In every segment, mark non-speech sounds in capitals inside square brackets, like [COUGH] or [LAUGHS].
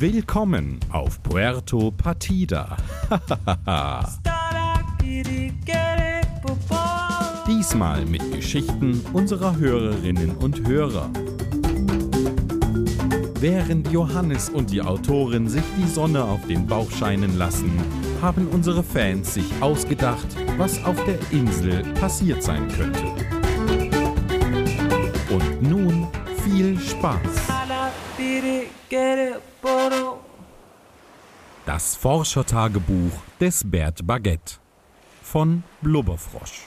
Willkommen auf Puerto Partida. [LAUGHS] Diesmal mit Geschichten unserer Hörerinnen und Hörer. Während Johannes und die Autorin sich die Sonne auf den Bauch scheinen lassen, haben unsere Fans sich ausgedacht, was auf der Insel passiert sein könnte. Und nun viel Spaß. Das Forschertagebuch des Bert Baguette von Blubberfrosch.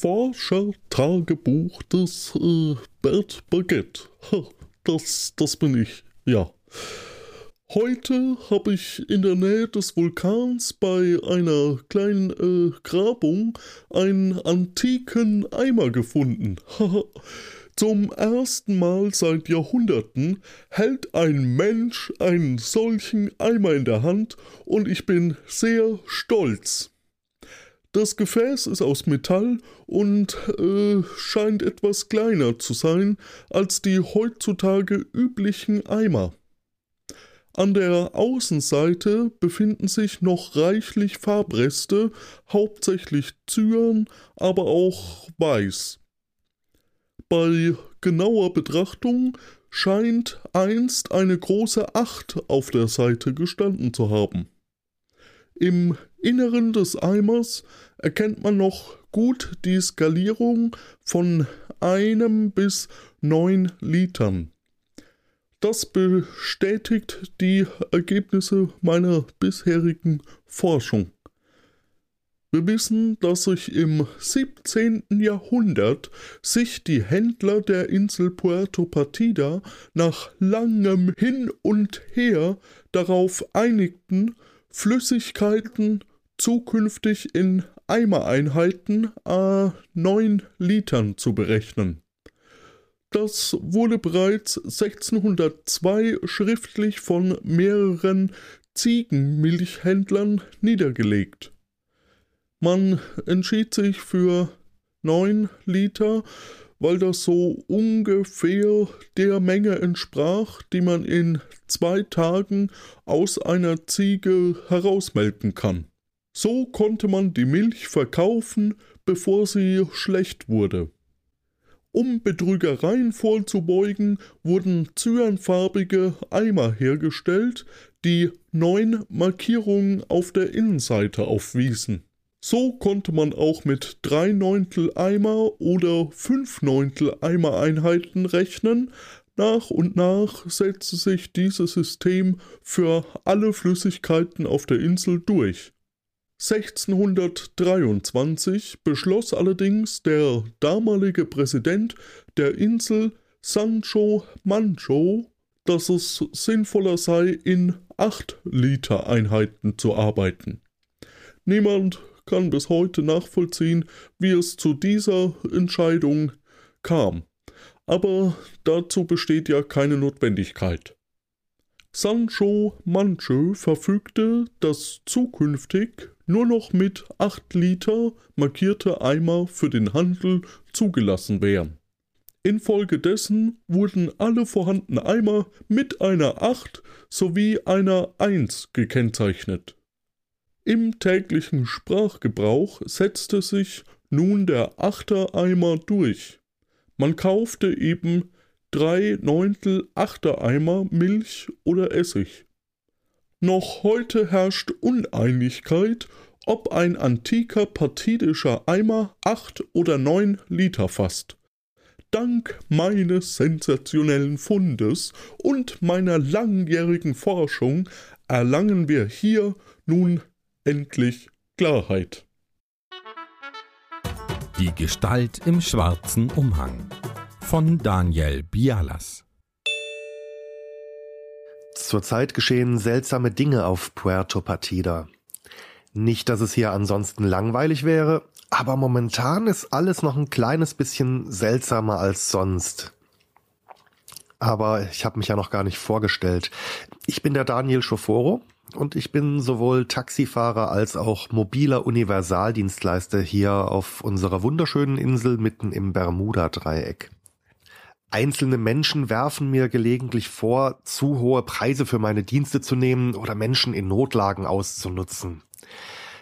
Forschertagebuch des äh, Bert Baguette. Ha, das, das bin ich, ja. Heute habe ich in der Nähe des Vulkans bei einer kleinen äh, Grabung einen antiken Eimer gefunden. [LAUGHS] Zum ersten Mal seit Jahrhunderten hält ein Mensch einen solchen Eimer in der Hand und ich bin sehr stolz. Das Gefäß ist aus Metall und äh, scheint etwas kleiner zu sein als die heutzutage üblichen Eimer. An der Außenseite befinden sich noch reichlich Farbreste, hauptsächlich Zyan, aber auch Weiß. Bei genauer Betrachtung scheint einst eine große Acht auf der Seite gestanden zu haben. Im Inneren des Eimers erkennt man noch gut die Skalierung von einem bis neun Litern. Das bestätigt die Ergebnisse meiner bisherigen Forschung. Wir wissen, dass sich im 17. Jahrhundert sich die Händler der Insel Puerto Partida nach langem Hin und Her darauf einigten, Flüssigkeiten zukünftig in Eimereinheiten a 9 Litern zu berechnen. Das wurde bereits 1602 schriftlich von mehreren Ziegenmilchhändlern niedergelegt. Man entschied sich für 9 Liter, weil das so ungefähr der Menge entsprach, die man in zwei Tagen aus einer Ziege herausmelken kann. So konnte man die Milch verkaufen, bevor sie schlecht wurde. Um Betrügereien vorzubeugen, wurden zyanfarbige Eimer hergestellt, die neun Markierungen auf der Innenseite aufwiesen. So konnte man auch mit 3 Neuntel Eimer oder 5 Neuntel Eimereinheiten rechnen. Nach und nach setzte sich dieses System für alle Flüssigkeiten auf der Insel durch. 1623 beschloss allerdings der damalige Präsident der Insel Sancho Mancho, dass es sinnvoller sei, in 8 Liter Einheiten zu arbeiten. Niemand kann bis heute nachvollziehen, wie es zu dieser Entscheidung kam. Aber dazu besteht ja keine Notwendigkeit. Sancho Manche verfügte, dass zukünftig nur noch mit 8 Liter markierte Eimer für den Handel zugelassen wären. Infolgedessen wurden alle vorhandenen Eimer mit einer 8 sowie einer 1 gekennzeichnet. Im täglichen Sprachgebrauch setzte sich nun der Achtereimer durch. Man kaufte eben drei Neuntel Achtereimer Milch oder Essig. Noch heute herrscht Uneinigkeit, ob ein antiker partidischer Eimer acht oder neun Liter fasst. Dank meines sensationellen Fundes und meiner langjährigen Forschung erlangen wir hier nun endlich Klarheit. Die Gestalt im schwarzen Umhang von Daniel Bialas. Zurzeit geschehen seltsame Dinge auf Puerto Partida. Nicht, dass es hier ansonsten langweilig wäre, aber momentan ist alles noch ein kleines bisschen seltsamer als sonst. Aber ich habe mich ja noch gar nicht vorgestellt. Ich bin der Daniel Schoforo und ich bin sowohl Taxifahrer als auch mobiler Universaldienstleister hier auf unserer wunderschönen Insel mitten im Bermuda-Dreieck. Einzelne Menschen werfen mir gelegentlich vor, zu hohe Preise für meine Dienste zu nehmen oder Menschen in Notlagen auszunutzen.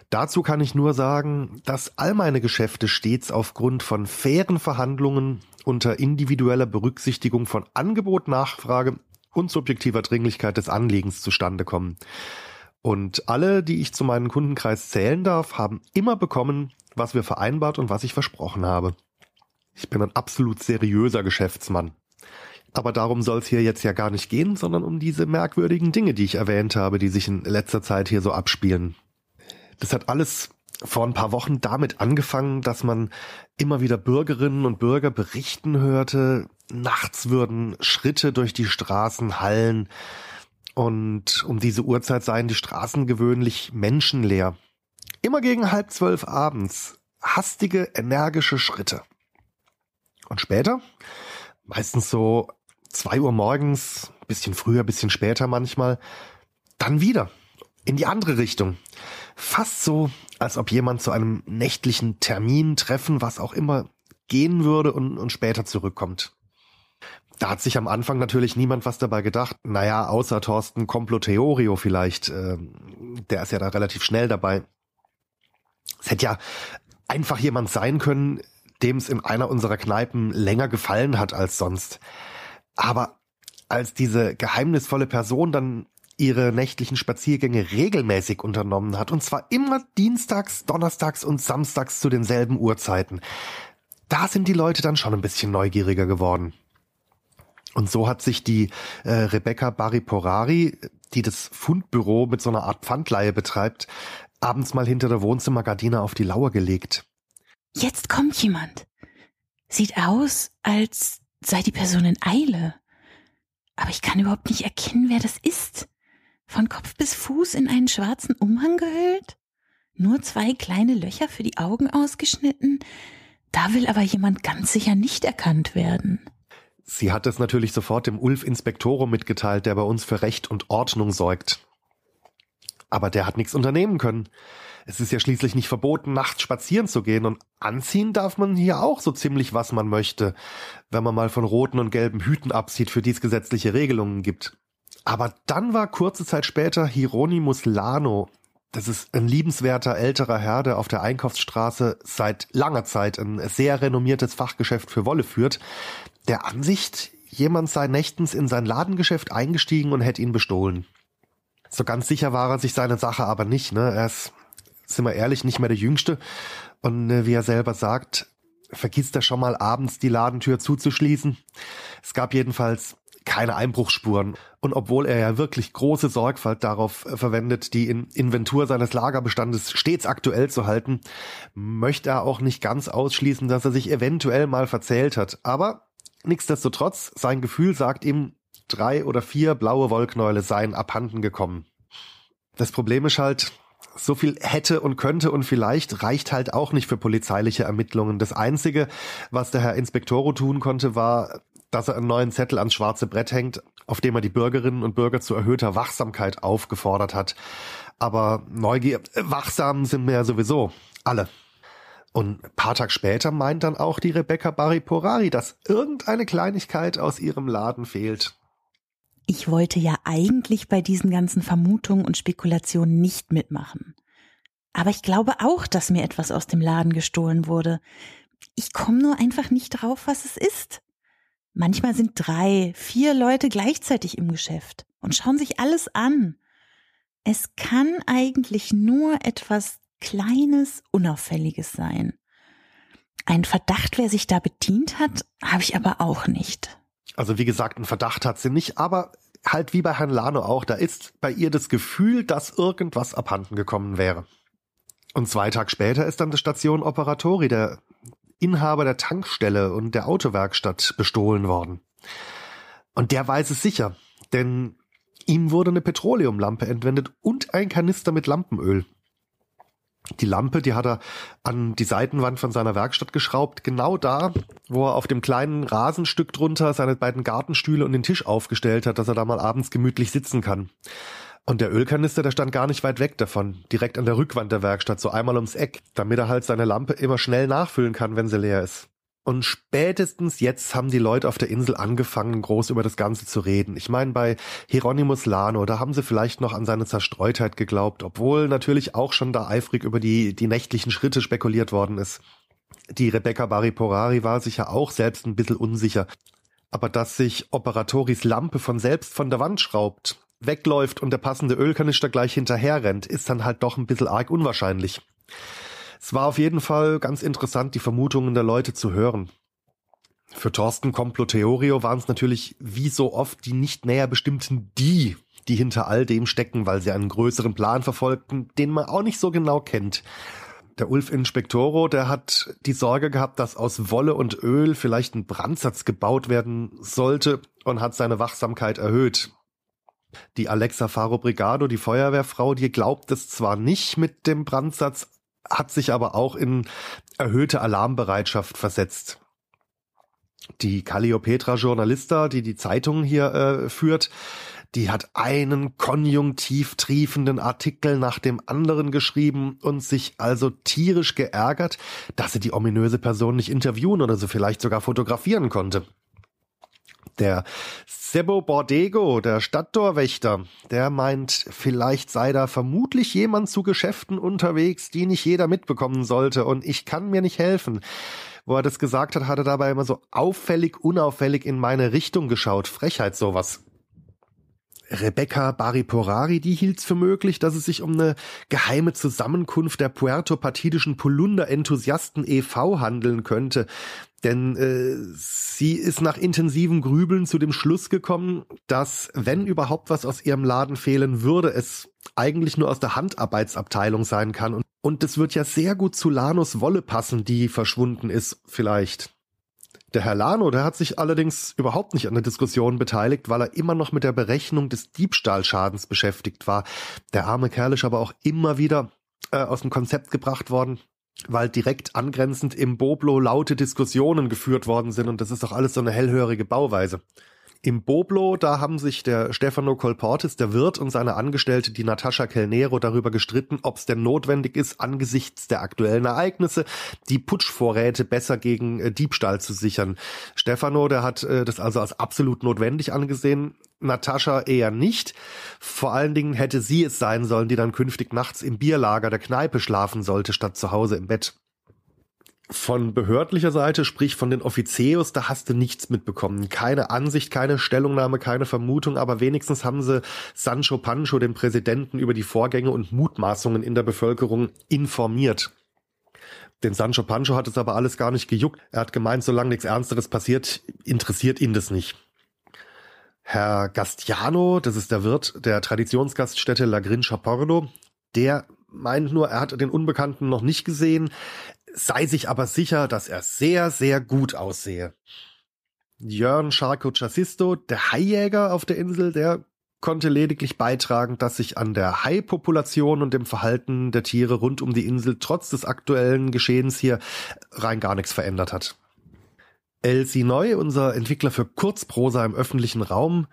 Dazu kann ich nur sagen, dass all meine Geschäfte stets aufgrund von fairen Verhandlungen unter individueller Berücksichtigung von Angebot, Nachfrage und subjektiver Dringlichkeit des Anliegens zustande kommen. Und alle, die ich zu meinem Kundenkreis zählen darf, haben immer bekommen, was wir vereinbart und was ich versprochen habe. Ich bin ein absolut seriöser Geschäftsmann. Aber darum soll es hier jetzt ja gar nicht gehen, sondern um diese merkwürdigen Dinge, die ich erwähnt habe, die sich in letzter Zeit hier so abspielen. Das hat alles vor ein paar Wochen damit angefangen, dass man immer wieder Bürgerinnen und Bürger berichten hörte, nachts würden Schritte durch die Straßen hallen und um diese Uhrzeit seien die Straßen gewöhnlich menschenleer. Immer gegen halb zwölf abends hastige, energische Schritte. Und später, meistens so zwei Uhr morgens, bisschen früher, bisschen später manchmal, dann wieder in die andere Richtung. Fast so, als ob jemand zu einem nächtlichen Termin, Treffen, was auch immer, gehen würde und, und später zurückkommt. Da hat sich am Anfang natürlich niemand was dabei gedacht. Naja, außer Thorsten Comploteorio vielleicht. Äh, der ist ja da relativ schnell dabei. Es hätte ja einfach jemand sein können, dem es in einer unserer Kneipen länger gefallen hat als sonst. Aber als diese geheimnisvolle Person dann ihre nächtlichen Spaziergänge regelmäßig unternommen hat, und zwar immer dienstags, donnerstags und samstags zu denselben Uhrzeiten, da sind die Leute dann schon ein bisschen neugieriger geworden. Und so hat sich die äh, Rebecca Bariporari, die das Fundbüro mit so einer Art Pfandleihe betreibt, abends mal hinter der Wohnzimmergardine auf die Lauer gelegt. Jetzt kommt jemand. Sieht aus, als sei die Person in Eile. Aber ich kann überhaupt nicht erkennen, wer das ist. Von Kopf bis Fuß in einen schwarzen Umhang gehüllt? Nur zwei kleine Löcher für die Augen ausgeschnitten? Da will aber jemand ganz sicher nicht erkannt werden. Sie hat es natürlich sofort dem Ulf Inspektorum mitgeteilt, der bei uns für Recht und Ordnung sorgt. Aber der hat nichts unternehmen können. Es ist ja schließlich nicht verboten, nachts spazieren zu gehen und anziehen darf man hier auch so ziemlich, was man möchte, wenn man mal von roten und gelben Hüten absieht, für die es gesetzliche Regelungen gibt. Aber dann war kurze Zeit später Hieronymus Lano, das ist ein liebenswerter älterer Herr, der auf der Einkaufsstraße seit langer Zeit ein sehr renommiertes Fachgeschäft für Wolle führt, der Ansicht, jemand sei nächtens in sein Ladengeschäft eingestiegen und hätte ihn bestohlen. So ganz sicher war er sich seine Sache aber nicht. Ne? Er ist, sind wir ehrlich, nicht mehr der Jüngste. Und äh, wie er selber sagt, vergisst er schon mal abends die Ladentür zuzuschließen. Es gab jedenfalls keine Einbruchsspuren. Und obwohl er ja wirklich große Sorgfalt darauf äh, verwendet, die Inventur seines Lagerbestandes stets aktuell zu halten, möchte er auch nicht ganz ausschließen, dass er sich eventuell mal verzählt hat. Aber nichtsdestotrotz, sein Gefühl sagt ihm, drei oder vier blaue Wollknäule seien abhanden gekommen. Das Problem ist halt, so viel hätte und könnte und vielleicht reicht halt auch nicht für polizeiliche Ermittlungen. Das Einzige, was der Herr Inspektoro tun konnte, war, dass er einen neuen Zettel ans schwarze Brett hängt, auf dem er die Bürgerinnen und Bürger zu erhöhter Wachsamkeit aufgefordert hat. Aber Neugier, wachsam sind wir ja sowieso. Alle. Und ein paar Tage später meint dann auch die Rebecca Bariporari, dass irgendeine Kleinigkeit aus ihrem Laden fehlt. Ich wollte ja eigentlich bei diesen ganzen Vermutungen und Spekulationen nicht mitmachen. Aber ich glaube auch, dass mir etwas aus dem Laden gestohlen wurde. Ich komme nur einfach nicht drauf, was es ist. Manchmal sind drei, vier Leute gleichzeitig im Geschäft und schauen sich alles an. Es kann eigentlich nur etwas Kleines, Unauffälliges sein. Ein Verdacht, wer sich da bedient hat, habe ich aber auch nicht. Also wie gesagt, ein Verdacht hat sie nicht, aber halt wie bei Herrn Lano auch, da ist bei ihr das Gefühl, dass irgendwas abhanden gekommen wäre. Und zwei Tage später ist dann die Station Operatori, der Inhaber der Tankstelle und der Autowerkstatt, bestohlen worden. Und der weiß es sicher, denn ihm wurde eine Petroleumlampe entwendet und ein Kanister mit Lampenöl. Die Lampe, die hat er an die Seitenwand von seiner Werkstatt geschraubt, genau da, wo er auf dem kleinen Rasenstück drunter seine beiden Gartenstühle und den Tisch aufgestellt hat, dass er da mal abends gemütlich sitzen kann. Und der Ölkanister, der stand gar nicht weit weg davon, direkt an der Rückwand der Werkstatt, so einmal ums Eck, damit er halt seine Lampe immer schnell nachfüllen kann, wenn sie leer ist. Und spätestens jetzt haben die Leute auf der Insel angefangen, groß über das Ganze zu reden. Ich meine, bei Hieronymus Lano, da haben sie vielleicht noch an seine Zerstreutheit geglaubt, obwohl natürlich auch schon da eifrig über die, die nächtlichen Schritte spekuliert worden ist. Die Rebecca Bariporari war sich ja auch selbst ein bisschen unsicher. Aber dass sich Operatoris Lampe von selbst von der Wand schraubt, wegläuft und der passende Ölkanister gleich hinterher rennt, ist dann halt doch ein bisschen arg unwahrscheinlich. Es war auf jeden Fall ganz interessant, die Vermutungen der Leute zu hören. Für Thorsten Comploteorio waren es natürlich wie so oft die nicht näher bestimmten die, die hinter all dem stecken, weil sie einen größeren Plan verfolgten, den man auch nicht so genau kennt. Der Ulf Inspektoro, der hat die Sorge gehabt, dass aus Wolle und Öl vielleicht ein Brandsatz gebaut werden sollte und hat seine Wachsamkeit erhöht. Die Alexa Faro Brigado, die Feuerwehrfrau, die glaubt es zwar nicht mit dem Brandsatz, hat sich aber auch in erhöhte Alarmbereitschaft versetzt. Die Calliopetra Journalista, die die Zeitung hier äh, führt, die hat einen konjunktiv triefenden Artikel nach dem anderen geschrieben und sich also tierisch geärgert, dass sie die ominöse Person nicht interviewen oder so vielleicht sogar fotografieren konnte. Der Sebo Bordego, der Stadttorwächter, der meint, vielleicht sei da vermutlich jemand zu Geschäften unterwegs, die nicht jeder mitbekommen sollte und ich kann mir nicht helfen. Wo er das gesagt hat, hat er dabei immer so auffällig, unauffällig in meine Richtung geschaut. Frechheit sowas. Rebecca Bariporari, die hielt es für möglich, dass es sich um eine geheime Zusammenkunft der puerto-partidischen Polunder-Enthusiasten e.V. handeln könnte. Denn äh, sie ist nach intensivem Grübeln zu dem Schluss gekommen, dass, wenn überhaupt was aus ihrem Laden fehlen würde, es eigentlich nur aus der Handarbeitsabteilung sein kann. Und, und es wird ja sehr gut zu Lanus Wolle passen, die verschwunden ist, vielleicht. Der Herr Lano, der hat sich allerdings überhaupt nicht an der Diskussion beteiligt, weil er immer noch mit der Berechnung des Diebstahlschadens beschäftigt war. Der arme Kerl ist aber auch immer wieder äh, aus dem Konzept gebracht worden, weil direkt angrenzend im Boblo laute Diskussionen geführt worden sind und das ist doch alles so eine hellhörige Bauweise. Im Boblo, da haben sich der Stefano Colportis, der Wirt, und seine Angestellte, die Natascha Kelnero, darüber gestritten, ob es denn notwendig ist, angesichts der aktuellen Ereignisse, die Putschvorräte besser gegen äh, Diebstahl zu sichern. Stefano, der hat äh, das also als absolut notwendig angesehen. Natascha eher nicht. Vor allen Dingen hätte sie es sein sollen, die dann künftig nachts im Bierlager der Kneipe schlafen sollte, statt zu Hause im Bett. Von behördlicher Seite, sprich von den Offizios, da hast du nichts mitbekommen. Keine Ansicht, keine Stellungnahme, keine Vermutung, aber wenigstens haben sie Sancho Pancho, den Präsidenten, über die Vorgänge und Mutmaßungen in der Bevölkerung informiert. Den Sancho Pancho hat es aber alles gar nicht gejuckt. Er hat gemeint, solange nichts Ernsteres passiert, interessiert ihn das nicht. Herr Gastiano, das ist der Wirt der Traditionsgaststätte La Grincha Porno, der meint nur, er hat den Unbekannten noch nicht gesehen sei sich aber sicher, dass er sehr, sehr gut aussehe. Jörn Scharko Chassisto, der Haijäger auf der Insel, der konnte lediglich beitragen, dass sich an der Haipopulation und dem Verhalten der Tiere rund um die Insel trotz des aktuellen Geschehens hier rein gar nichts verändert hat. Elsie Neu, unser Entwickler für Kurzprosa im öffentlichen Raum,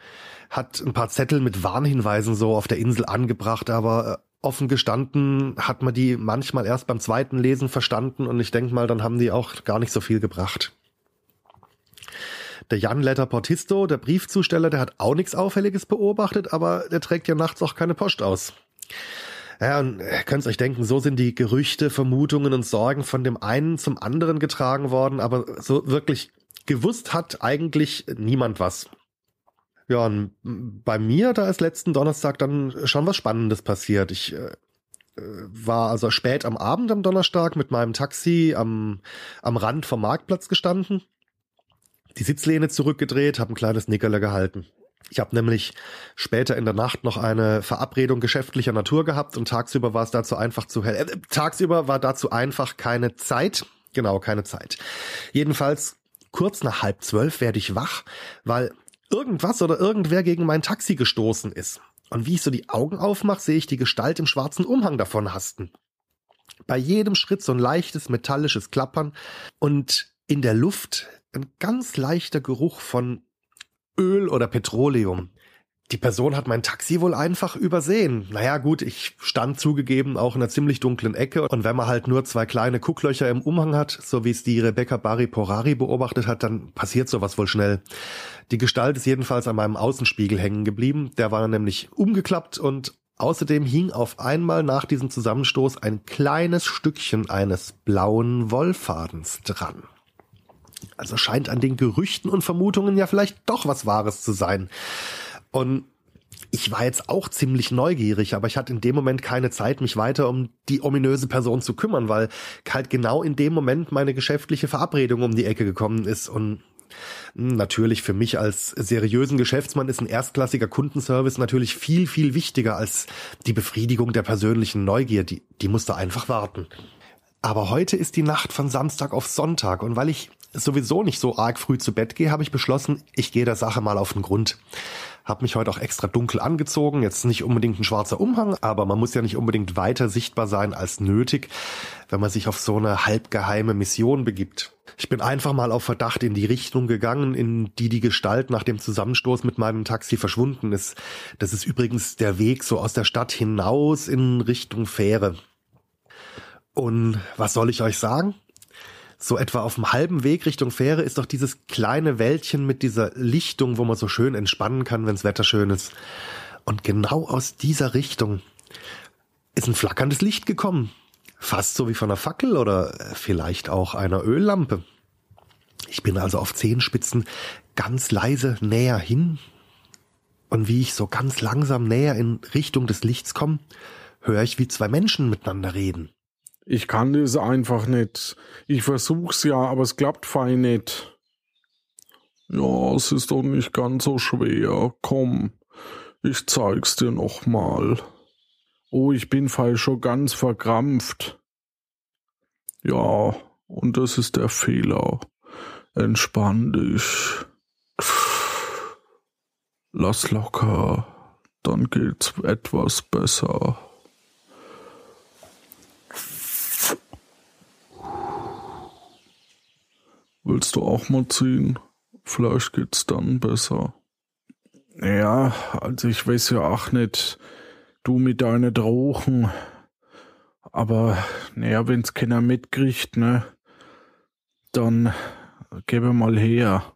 hat ein paar Zettel mit Warnhinweisen so auf der Insel angebracht, aber äh, offen gestanden hat man die manchmal erst beim zweiten Lesen verstanden und ich denke mal, dann haben die auch gar nicht so viel gebracht. Der Jan Letter Portisto, der Briefzusteller, der hat auch nichts Auffälliges beobachtet, aber der trägt ja nachts auch keine Post aus. Ja, und ihr könnt euch denken, so sind die Gerüchte, Vermutungen und Sorgen von dem einen zum anderen getragen worden, aber so wirklich gewusst hat eigentlich niemand was. Ja, bei mir, da ist letzten Donnerstag dann schon was Spannendes passiert. Ich äh, war also spät am Abend am Donnerstag mit meinem Taxi am, am Rand vom Marktplatz gestanden, die Sitzlehne zurückgedreht, habe ein kleines Nickerle gehalten. Ich habe nämlich später in der Nacht noch eine Verabredung geschäftlicher Natur gehabt und tagsüber war es dazu einfach zu hell. Äh, tagsüber war dazu einfach keine Zeit. Genau, keine Zeit. Jedenfalls kurz nach halb zwölf werde ich wach, weil irgendwas oder irgendwer gegen mein Taxi gestoßen ist. Und wie ich so die Augen aufmache, sehe ich die Gestalt im schwarzen Umhang davon hasten. Bei jedem Schritt so ein leichtes metallisches Klappern und in der Luft ein ganz leichter Geruch von Öl oder Petroleum. Die Person hat mein Taxi wohl einfach übersehen. Naja gut, ich stand zugegeben auch in einer ziemlich dunklen Ecke und wenn man halt nur zwei kleine Gucklöcher im Umhang hat, so wie es die Rebecca Bari Porari beobachtet hat, dann passiert sowas wohl schnell. Die Gestalt ist jedenfalls an meinem Außenspiegel hängen geblieben, der war nämlich umgeklappt und außerdem hing auf einmal nach diesem Zusammenstoß ein kleines Stückchen eines blauen Wollfadens dran. Also scheint an den Gerüchten und Vermutungen ja vielleicht doch was Wahres zu sein. Und ich war jetzt auch ziemlich neugierig, aber ich hatte in dem Moment keine Zeit, mich weiter um die ominöse Person zu kümmern, weil halt genau in dem Moment meine geschäftliche Verabredung um die Ecke gekommen ist und Natürlich für mich als seriösen Geschäftsmann ist ein erstklassiger Kundenservice natürlich viel, viel wichtiger als die Befriedigung der persönlichen Neugier. Die, die musste einfach warten. Aber heute ist die Nacht von Samstag auf Sonntag und weil ich sowieso nicht so arg früh zu Bett gehe, habe ich beschlossen, ich gehe der Sache mal auf den Grund. Hab mich heute auch extra dunkel angezogen. Jetzt nicht unbedingt ein schwarzer Umhang, aber man muss ja nicht unbedingt weiter sichtbar sein als nötig, wenn man sich auf so eine halbgeheime Mission begibt. Ich bin einfach mal auf Verdacht in die Richtung gegangen, in die die Gestalt nach dem Zusammenstoß mit meinem Taxi verschwunden ist. Das ist übrigens der Weg so aus der Stadt hinaus in Richtung Fähre. Und was soll ich euch sagen? So etwa auf dem halben Weg Richtung Fähre ist doch dieses kleine Wäldchen mit dieser Lichtung, wo man so schön entspannen kann, wenns Wetter schön ist. Und genau aus dieser Richtung ist ein flackerndes Licht gekommen. Fast so wie von einer Fackel oder vielleicht auch einer Öllampe. Ich bin also auf Zehenspitzen ganz leise näher hin. Und wie ich so ganz langsam näher in Richtung des Lichts komme, höre ich, wie zwei Menschen miteinander reden. Ich kann das einfach nicht. Ich versuch's ja, aber es klappt fein nicht. Ja, es ist doch nicht ganz so schwer. Komm, ich zeig's dir noch mal. Oh, ich bin fall schon ganz verkrampft. Ja, und das ist der Fehler. Entspann dich. Lass locker, dann geht's etwas besser. Willst du auch mal ziehen? Vielleicht geht's dann besser. Ja, also ich weiß ja auch nicht, du mit deinen Drogen. Aber, naja, wenn's keiner mitkriegt, ne, dann gebe mal her.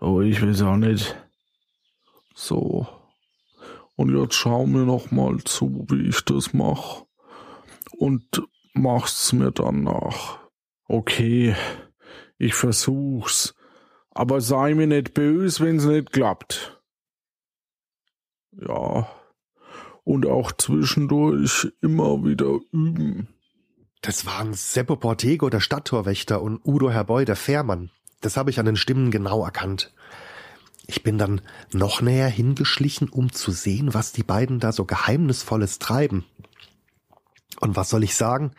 Oh, ich weiß auch nicht. So. Und jetzt schau mir noch mal zu, wie ich das mache und mach's mir dann nach. Okay, ich versuch's, aber sei mir nicht böse, wenn's nicht klappt. Ja, und auch zwischendurch immer wieder üben. Das waren Seppo Portego, der Stadttorwächter, und Udo Herboy, der Fährmann. Das habe ich an den Stimmen genau erkannt. Ich bin dann noch näher hingeschlichen, um zu sehen, was die beiden da so Geheimnisvolles treiben. Und was soll ich sagen?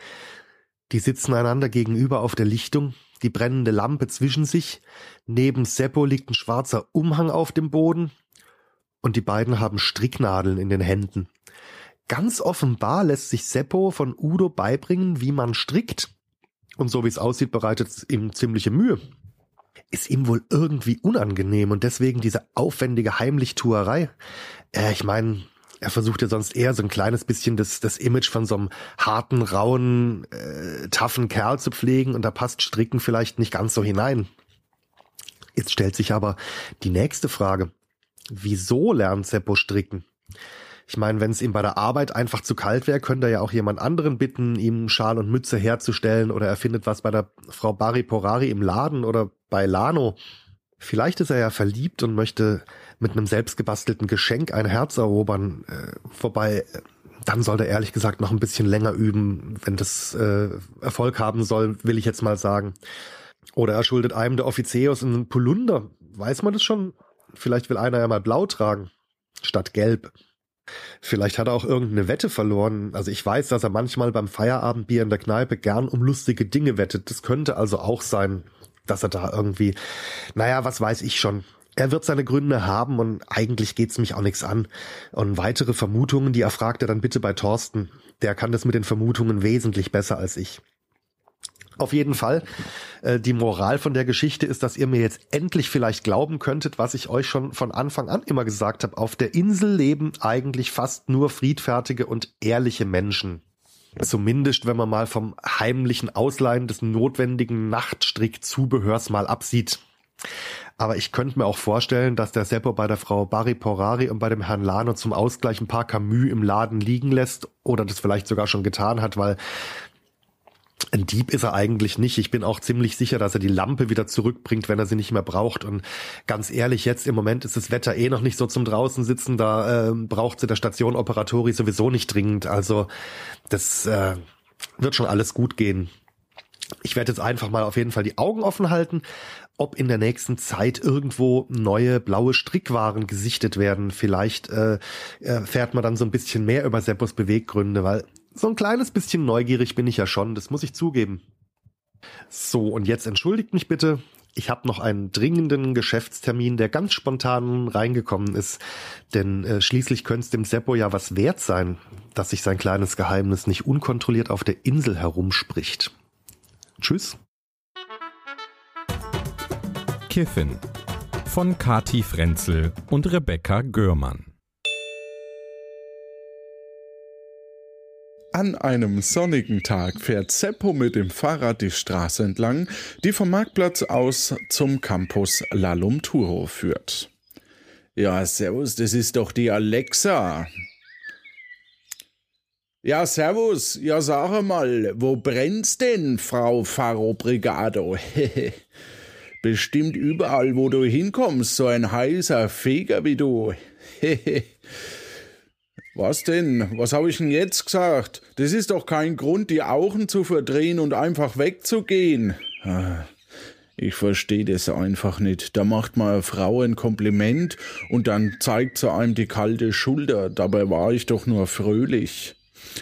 Die sitzen einander gegenüber auf der Lichtung, die brennende Lampe zwischen sich, neben Seppo liegt ein schwarzer Umhang auf dem Boden und die beiden haben Stricknadeln in den Händen. Ganz offenbar lässt sich Seppo von Udo beibringen, wie man strickt. Und so wie es aussieht, bereitet es ihm ziemliche Mühe. Ist ihm wohl irgendwie unangenehm und deswegen diese aufwendige Heimlichtuerei. Äh, ich meine, er versucht ja sonst eher so ein kleines bisschen das, das Image von so einem harten, rauen, äh, toughen Kerl zu pflegen und da passt Stricken vielleicht nicht ganz so hinein. Jetzt stellt sich aber die nächste Frage. Wieso lernt Seppo stricken? Ich meine, wenn es ihm bei der Arbeit einfach zu kalt wäre, könnte er ja auch jemand anderen bitten, ihm Schal und Mütze herzustellen oder er findet was bei der Frau Bari Porari im Laden oder bei Lano. Vielleicht ist er ja verliebt und möchte mit einem selbstgebastelten Geschenk ein Herz erobern. Äh, wobei, dann sollte er ehrlich gesagt noch ein bisschen länger üben, wenn das äh, Erfolg haben soll, will ich jetzt mal sagen. Oder er schuldet einem der Offiziers einen Polunder. Weiß man das schon? Vielleicht will einer ja mal blau tragen, statt gelb. Vielleicht hat er auch irgendeine Wette verloren. Also ich weiß, dass er manchmal beim Feierabendbier in der Kneipe gern um lustige Dinge wettet. Das könnte also auch sein, dass er da irgendwie, naja, was weiß ich schon. Er wird seine Gründe haben und eigentlich geht's mich auch nichts an. Und weitere Vermutungen, die er dann bitte bei Thorsten. Der kann das mit den Vermutungen wesentlich besser als ich. Auf jeden Fall. Äh, die Moral von der Geschichte ist, dass ihr mir jetzt endlich vielleicht glauben könntet, was ich euch schon von Anfang an immer gesagt habe. Auf der Insel leben eigentlich fast nur friedfertige und ehrliche Menschen. Zumindest, wenn man mal vom heimlichen Ausleihen des notwendigen Nachtstrickzubehörs mal absieht. Aber ich könnte mir auch vorstellen, dass der Seppo bei der Frau Barry Porari und bei dem Herrn Lano zum Ausgleich ein paar Camus im Laden liegen lässt oder das vielleicht sogar schon getan hat, weil ein Dieb ist er eigentlich nicht. Ich bin auch ziemlich sicher, dass er die Lampe wieder zurückbringt, wenn er sie nicht mehr braucht. Und ganz ehrlich, jetzt im Moment ist das Wetter eh noch nicht so zum draußen sitzen. Da äh, braucht sie der Station Operatori sowieso nicht dringend. Also das äh, wird schon alles gut gehen. Ich werde jetzt einfach mal auf jeden Fall die Augen offen halten, ob in der nächsten Zeit irgendwo neue blaue Strickwaren gesichtet werden. Vielleicht äh, erfährt man dann so ein bisschen mehr über Seppos Beweggründe, weil so ein kleines bisschen neugierig bin ich ja schon, das muss ich zugeben. So, und jetzt entschuldigt mich bitte. Ich habe noch einen dringenden Geschäftstermin, der ganz spontan reingekommen ist. Denn äh, schließlich könnte es dem Seppo ja was wert sein, dass sich sein kleines Geheimnis nicht unkontrolliert auf der Insel herumspricht. Tschüss. Kiffin von Kati Frenzel und Rebecca Görmann. An einem sonnigen Tag fährt Seppo mit dem Fahrrad die Straße entlang, die vom Marktplatz aus zum Campus Lalumturo führt. Ja, servus, das ist doch die Alexa. Ja, servus, ja, sag mal, wo brennt's denn, Frau Faro Brigado? [LAUGHS] Bestimmt überall, wo du hinkommst, so ein heißer Feger wie du. [LAUGHS] Was denn? Was habe ich denn jetzt gesagt? Das ist doch kein Grund, die Augen zu verdrehen und einfach wegzugehen. Ah, ich verstehe das einfach nicht. Da macht man eine Frau ein Kompliment und dann zeigt sie einem die kalte Schulter. Dabei war ich doch nur fröhlich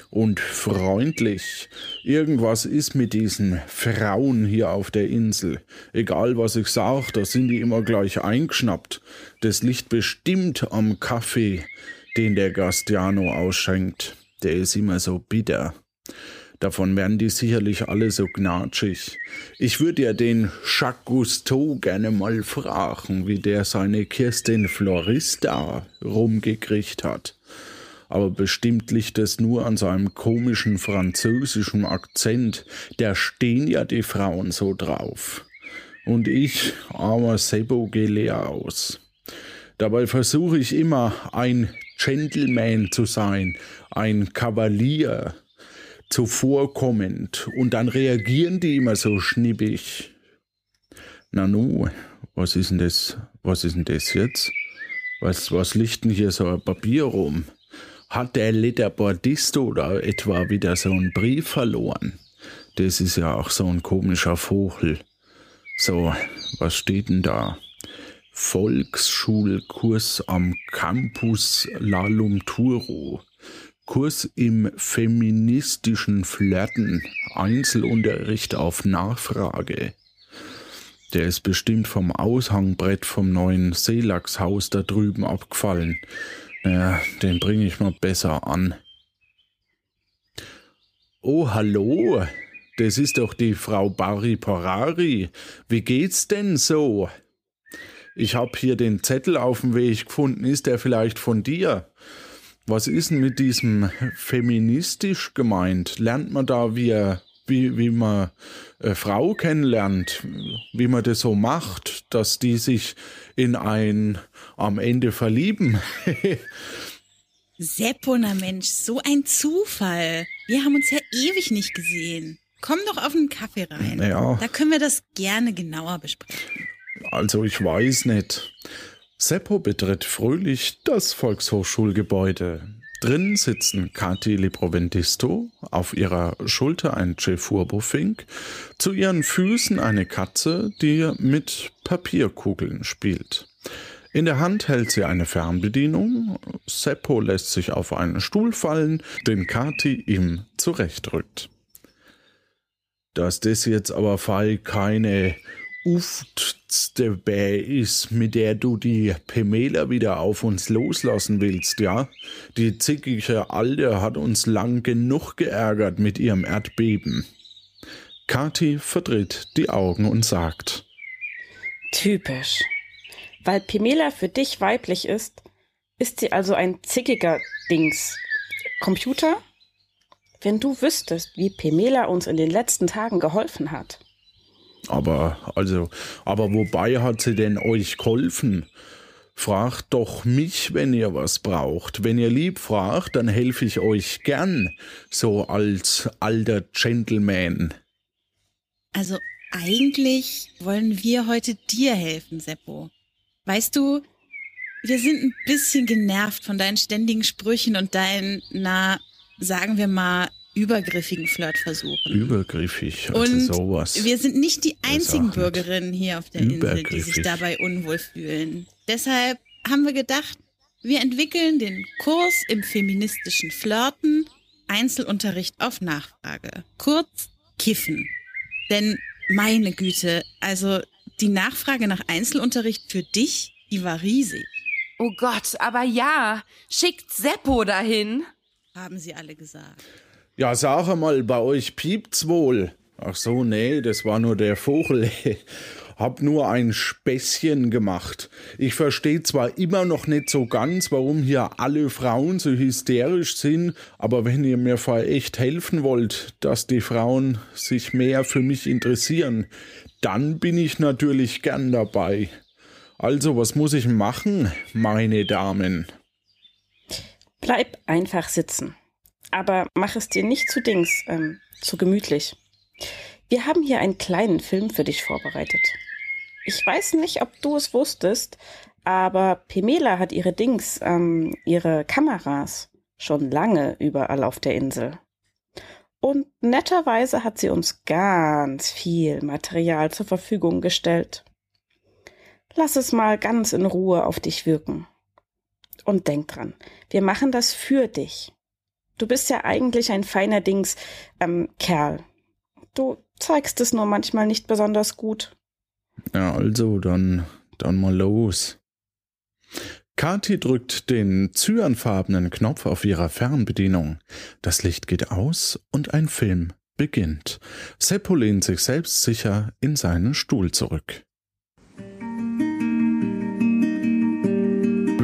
und freundlich. Irgendwas ist mit diesen Frauen hier auf der Insel. Egal was ich sage, da sind die immer gleich eingeschnappt. Das liegt bestimmt am Kaffee den der Gastiano ausschenkt, der ist immer so bitter. Davon werden die sicherlich alle so gnatschig. Ich würde ja den Jacques Cousteau gerne mal fragen, wie der seine Kirstin Florista rumgekriegt hat. Aber bestimmt liegt es nur an seinem komischen französischen Akzent. Da stehen ja die Frauen so drauf. Und ich, armer Sebo, gehe leer aus. Dabei versuche ich immer ein Gentleman zu sein, ein Kavalier, zuvorkommend. Und dann reagieren die immer so schnippig. Nanu, was ist denn das? Was ist denn das jetzt? Was, was liegt denn hier so ein Papier rum? Hat der Letterbordisto da etwa wieder so einen Brief verloren? Das ist ja auch so ein komischer Vogel. So, was steht denn da? Volksschulkurs am Campus Lalumturo. Kurs im feministischen Flirten. Einzelunterricht auf Nachfrage. Der ist bestimmt vom Aushangbrett vom neuen Seelachshaus da drüben abgefallen. Naja, den bringe ich mal besser an. Oh, hallo. Das ist doch die Frau Bari Porari. Wie geht's denn so? Ich habe hier den Zettel auf dem Weg gefunden, ist der vielleicht von dir? Was ist denn mit diesem feministisch gemeint? Lernt man da, wie, wie, wie man eine Frau kennenlernt, wie man das so macht, dass die sich in ein am Ende verlieben? Seppona Mensch, so ein Zufall. Wir haben uns ja ewig nicht gesehen. Komm doch auf einen Kaffee rein. Ja. Da können wir das gerne genauer besprechen. Also ich weiß nicht. Seppo betritt fröhlich das Volkshochschulgebäude. Drin sitzen Kati Libroventisto, auf ihrer Schulter ein Cefurbo-Fink, zu ihren Füßen eine Katze, die mit Papierkugeln spielt. In der Hand hält sie eine Fernbedienung. Seppo lässt sich auf einen Stuhl fallen, den Kati ihm zurechtrückt. Dass das jetzt aber Fall keine dabei ist, mit der du die Pemela wieder auf uns loslassen willst, ja? Die zickige Alte hat uns lang genug geärgert mit ihrem Erdbeben. Kathi verdreht die Augen und sagt: Typisch. Weil Pimela für dich weiblich ist, ist sie also ein zickiger Dings. Computer? Wenn du wüsstest, wie Pimela uns in den letzten Tagen geholfen hat. Aber, also, aber wobei hat sie denn euch geholfen? Fragt doch mich, wenn ihr was braucht. Wenn ihr lieb fragt, dann helfe ich euch gern, so als alter Gentleman. Also eigentlich wollen wir heute dir helfen, Seppo. Weißt du, wir sind ein bisschen genervt von deinen ständigen Sprüchen und deinen, na, sagen wir mal, übergriffigen Flirtversuchen. Übergriffig, also und sowas. Wir sind nicht die einzigen Bürgerinnen hier auf der Insel, die sich dabei unwohl fühlen. Deshalb haben wir gedacht, wir entwickeln den Kurs im feministischen Flirten, Einzelunterricht auf Nachfrage. Kurz Kiffen. Denn meine Güte, also die Nachfrage nach Einzelunterricht für dich, die war riesig. Oh Gott, aber ja, schickt Seppo dahin, haben sie alle gesagt. Ja, sag mal, bei euch piept's wohl. Ach so, nee, das war nur der Vogel. [LAUGHS] Hab nur ein Späßchen gemacht. Ich verstehe zwar immer noch nicht so ganz, warum hier alle Frauen so hysterisch sind, aber wenn ihr mir vor echt helfen wollt, dass die Frauen sich mehr für mich interessieren, dann bin ich natürlich gern dabei. Also, was muss ich machen, meine Damen? Bleib einfach sitzen. Aber mach es dir nicht zu Dings, ähm, zu gemütlich. Wir haben hier einen kleinen Film für dich vorbereitet. Ich weiß nicht, ob du es wusstest, aber Pemela hat ihre Dings, ähm, ihre Kameras schon lange überall auf der Insel. Und netterweise hat sie uns ganz viel Material zur Verfügung gestellt. Lass es mal ganz in Ruhe auf dich wirken. Und denk dran, wir machen das für dich. Du bist ja eigentlich ein feiner Dings, ähm, Kerl. Du zeigst es nur manchmal nicht besonders gut. Ja, also, dann, dann mal los. Kathi drückt den cyanfarbenen Knopf auf ihrer Fernbedienung. Das Licht geht aus und ein Film beginnt. Seppo lehnt sich selbstsicher in seinen Stuhl zurück.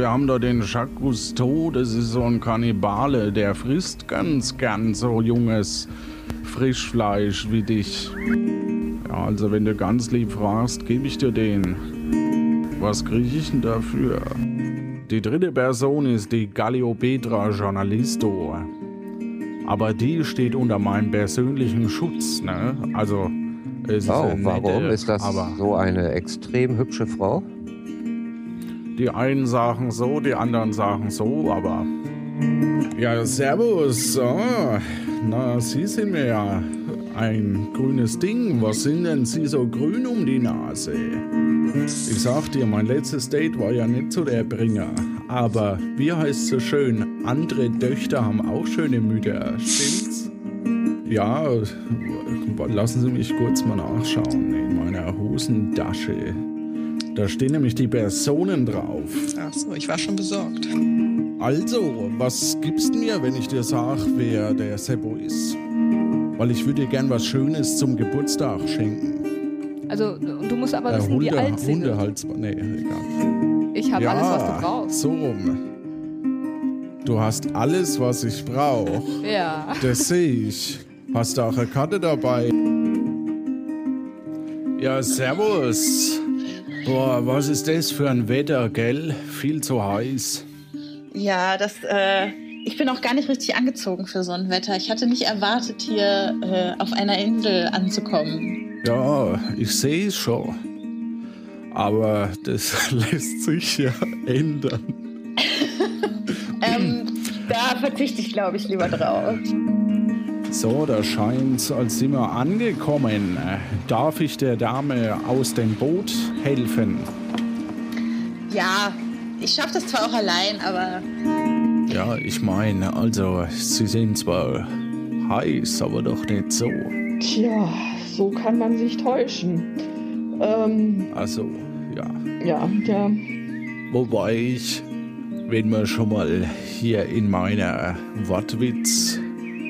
Wir haben da den Jacques Cousteau, das ist so ein Kannibale, der frisst ganz gern so junges Frischfleisch wie dich. Ja, also wenn du ganz lieb fragst, gebe ich dir den. Was kriege ich denn dafür? Die dritte Person ist die Galliopetra Journalisto. Aber die steht unter meinem persönlichen Schutz, ne? Also, es oh, ist nette, warum ist das so eine extrem hübsche Frau? Die einen sagen so, die anderen sagen so, aber. Ja, Servus. Oh. Na, Sie sind mir ja ein grünes Ding. Was sind denn Sie so grün um die Nase? Ich sag dir, mein letztes Date war ja nicht so der Bringer. Aber wie heißt so schön, andere Töchter haben auch schöne Mütter, stimmt's? Ja, lassen Sie mich kurz mal nachschauen in meiner Hosentasche. Da stehen nämlich die Personen drauf. Ach so, ich war schon besorgt. Also, was gibst du mir, wenn ich dir sag, wer der Seppo ist? weil ich würde dir gern was Schönes zum Geburtstag schenken. Also, du musst aber äh, wissen, Hunde, wie alt sie Hundehals, nee, egal. Ich habe ja, alles, was du brauchst. so rum. Du hast alles, was ich brauche. Ja. Das sehe ich. Hast du auch eine Karte dabei? Ja, servus. Boah, was ist das für ein Wetter, gell? Viel zu heiß. Ja, das, äh, ich bin auch gar nicht richtig angezogen für so ein Wetter. Ich hatte nicht erwartet, hier äh, auf einer Insel anzukommen. Ja, ich sehe es schon. Aber das [LAUGHS] lässt sich ja ändern. [LAUGHS] ähm, da verzichte ich, glaube ich, lieber drauf. So, da scheint als sind wir angekommen. Darf ich der Dame aus dem Boot helfen? Ja, ich schaffe das zwar auch allein, aber ja, ich meine, also, sie sind zwar heiß, aber doch nicht so. Tja, so kann man sich täuschen. Ähm, also, ja. Ja, ja. Wobei ich, wenn wir schon mal hier in meiner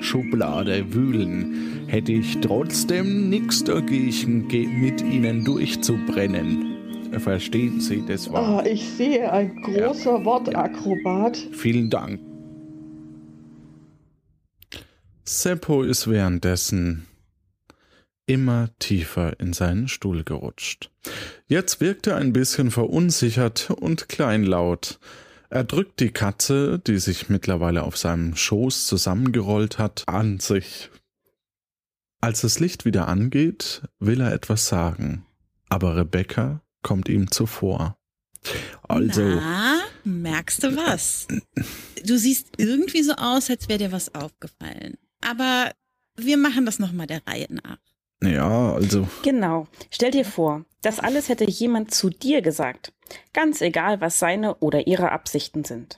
Wortwitz-Schublade wühlen, hätte ich trotzdem nichts dagegen, mit Ihnen durchzubrennen. Verstehen Sie, das war. Ah, ich sehe, ein großer ja. Wortakrobat. Vielen Dank. Seppo ist währenddessen immer tiefer in seinen Stuhl gerutscht. Jetzt wirkt er ein bisschen verunsichert und kleinlaut. Er drückt die Katze, die sich mittlerweile auf seinem Schoß zusammengerollt hat, an sich. Als das Licht wieder angeht, will er etwas sagen, aber Rebecca kommt ihm zuvor. Also. Na, merkst du was? Du siehst irgendwie so aus, als wäre dir was aufgefallen. Aber wir machen das nochmal der Reihe nach. Ja, also. Genau. Stell dir vor, das alles hätte jemand zu dir gesagt. Ganz egal, was seine oder ihre Absichten sind.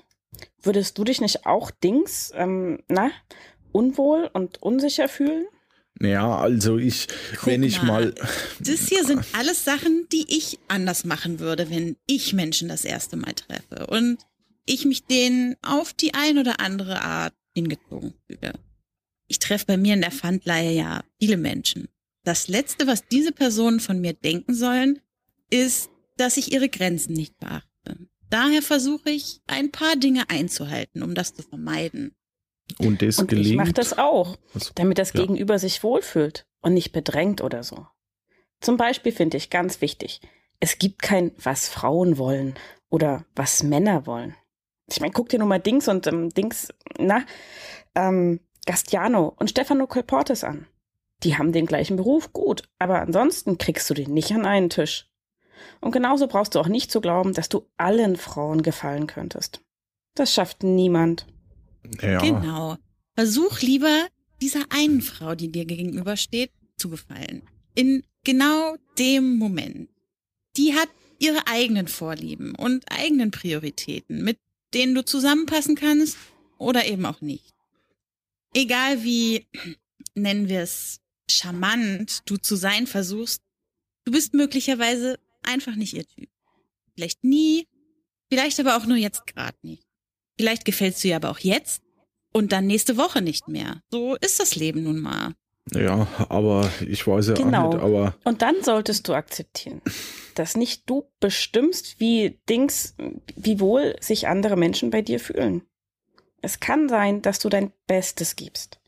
Würdest du dich nicht auch Dings, ähm, na, unwohl und unsicher fühlen? Ja, also ich, Guck wenn ich mal, mal. Das hier sind [LAUGHS] alles Sachen, die ich anders machen würde, wenn ich Menschen das erste Mal treffe und ich mich denen auf die ein oder andere Art hingezogen fühle. Ich treffe bei mir in der Pfandleihe ja viele Menschen. Das Letzte, was diese Personen von mir denken sollen, ist, dass ich ihre Grenzen nicht beachte. Daher versuche ich, ein paar Dinge einzuhalten, um das zu vermeiden. Und, das und gelingt. ich mache das auch, damit das ja. Gegenüber sich wohlfühlt und nicht bedrängt oder so. Zum Beispiel finde ich ganz wichtig, es gibt kein, was Frauen wollen oder was Männer wollen. Ich meine, guck dir nur mal Dings und ähm, Dings, na, ähm, Gastiano und Stefano Colportes an. Die haben den gleichen Beruf, gut, aber ansonsten kriegst du den nicht an einen Tisch. Und genauso brauchst du auch nicht zu glauben, dass du allen Frauen gefallen könntest. Das schafft niemand. Ja. Genau. Versuch lieber dieser einen Frau, die dir gegenübersteht, zu gefallen. In genau dem Moment. Die hat ihre eigenen Vorlieben und eigenen Prioritäten, mit denen du zusammenpassen kannst oder eben auch nicht. Egal wie, nennen wir es, charmant du zu sein versuchst, du bist möglicherweise einfach nicht ihr Typ. Vielleicht nie, vielleicht aber auch nur jetzt gerade nicht. Vielleicht gefällst du ihr aber auch jetzt und dann nächste Woche nicht mehr. So ist das Leben nun mal. Ja, aber ich weiß ja genau. auch nicht, aber. Und dann solltest du akzeptieren, dass nicht du bestimmst, wie Dings, wie wohl sich andere Menschen bei dir fühlen. Es kann sein, dass du dein Bestes gibst,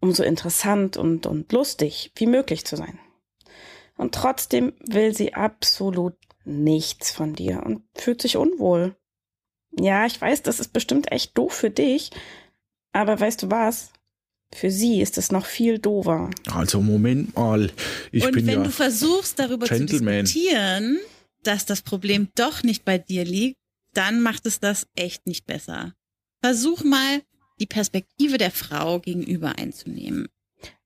um so interessant und, und lustig wie möglich zu sein. Und trotzdem will sie absolut nichts von dir und fühlt sich unwohl. Ja, ich weiß, das ist bestimmt echt doof für dich, aber weißt du was? Für sie ist es noch viel doofer. Also Moment mal, ich und bin wenn ja du versuchst darüber Gentleman. zu diskutieren, dass das Problem doch nicht bei dir liegt, dann macht es das echt nicht besser. Versuch mal, die Perspektive der Frau gegenüber einzunehmen.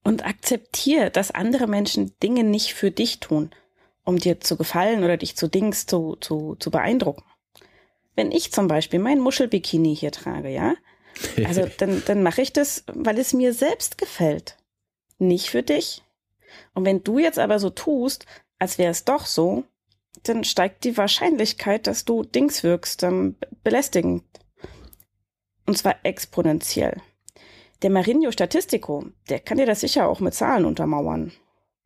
Und akzeptier, dass andere Menschen Dinge nicht für dich tun, um dir zu gefallen oder dich zu Dings zu, zu, zu beeindrucken. Wenn ich zum Beispiel mein Muschelbikini hier trage, ja, [LAUGHS] also dann, dann mache ich das, weil es mir selbst gefällt. Nicht für dich. Und wenn du jetzt aber so tust, als wäre es doch so, dann steigt die Wahrscheinlichkeit, dass du Dings wirkst, ähm, belästigend. Und zwar exponentiell. Der Marinho Statistico, der kann dir das sicher auch mit Zahlen untermauern.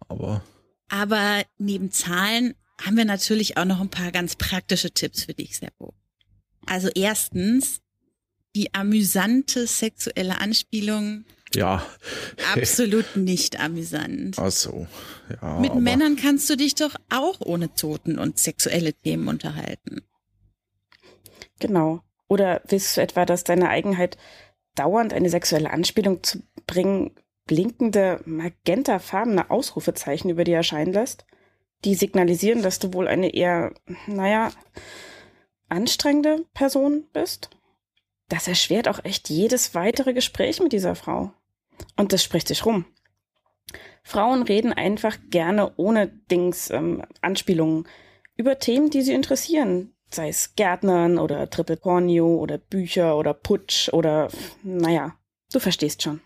Aber. Aber neben Zahlen haben wir natürlich auch noch ein paar ganz praktische Tipps für dich, Seppo. Also erstens, die amüsante sexuelle Anspielung. Ja. Absolut nicht amüsant. Ach so. Ja, Mit Männern kannst du dich doch auch ohne Toten und sexuelle Themen unterhalten. Genau. Oder willst du etwa, dass deine Eigenheit dauernd eine sexuelle Anspielung zu bringen, blinkende, magentafarbene Ausrufezeichen über dir erscheinen lässt, die signalisieren, dass du wohl eine eher, naja, anstrengende Person bist? Das erschwert auch echt jedes weitere Gespräch mit dieser Frau. Und das spricht sich rum. Frauen reden einfach gerne ohne Dings, ähm, Anspielungen über Themen, die sie interessieren, sei es Gärtnern oder Triple Pornio oder Bücher oder Putsch oder naja, du verstehst schon.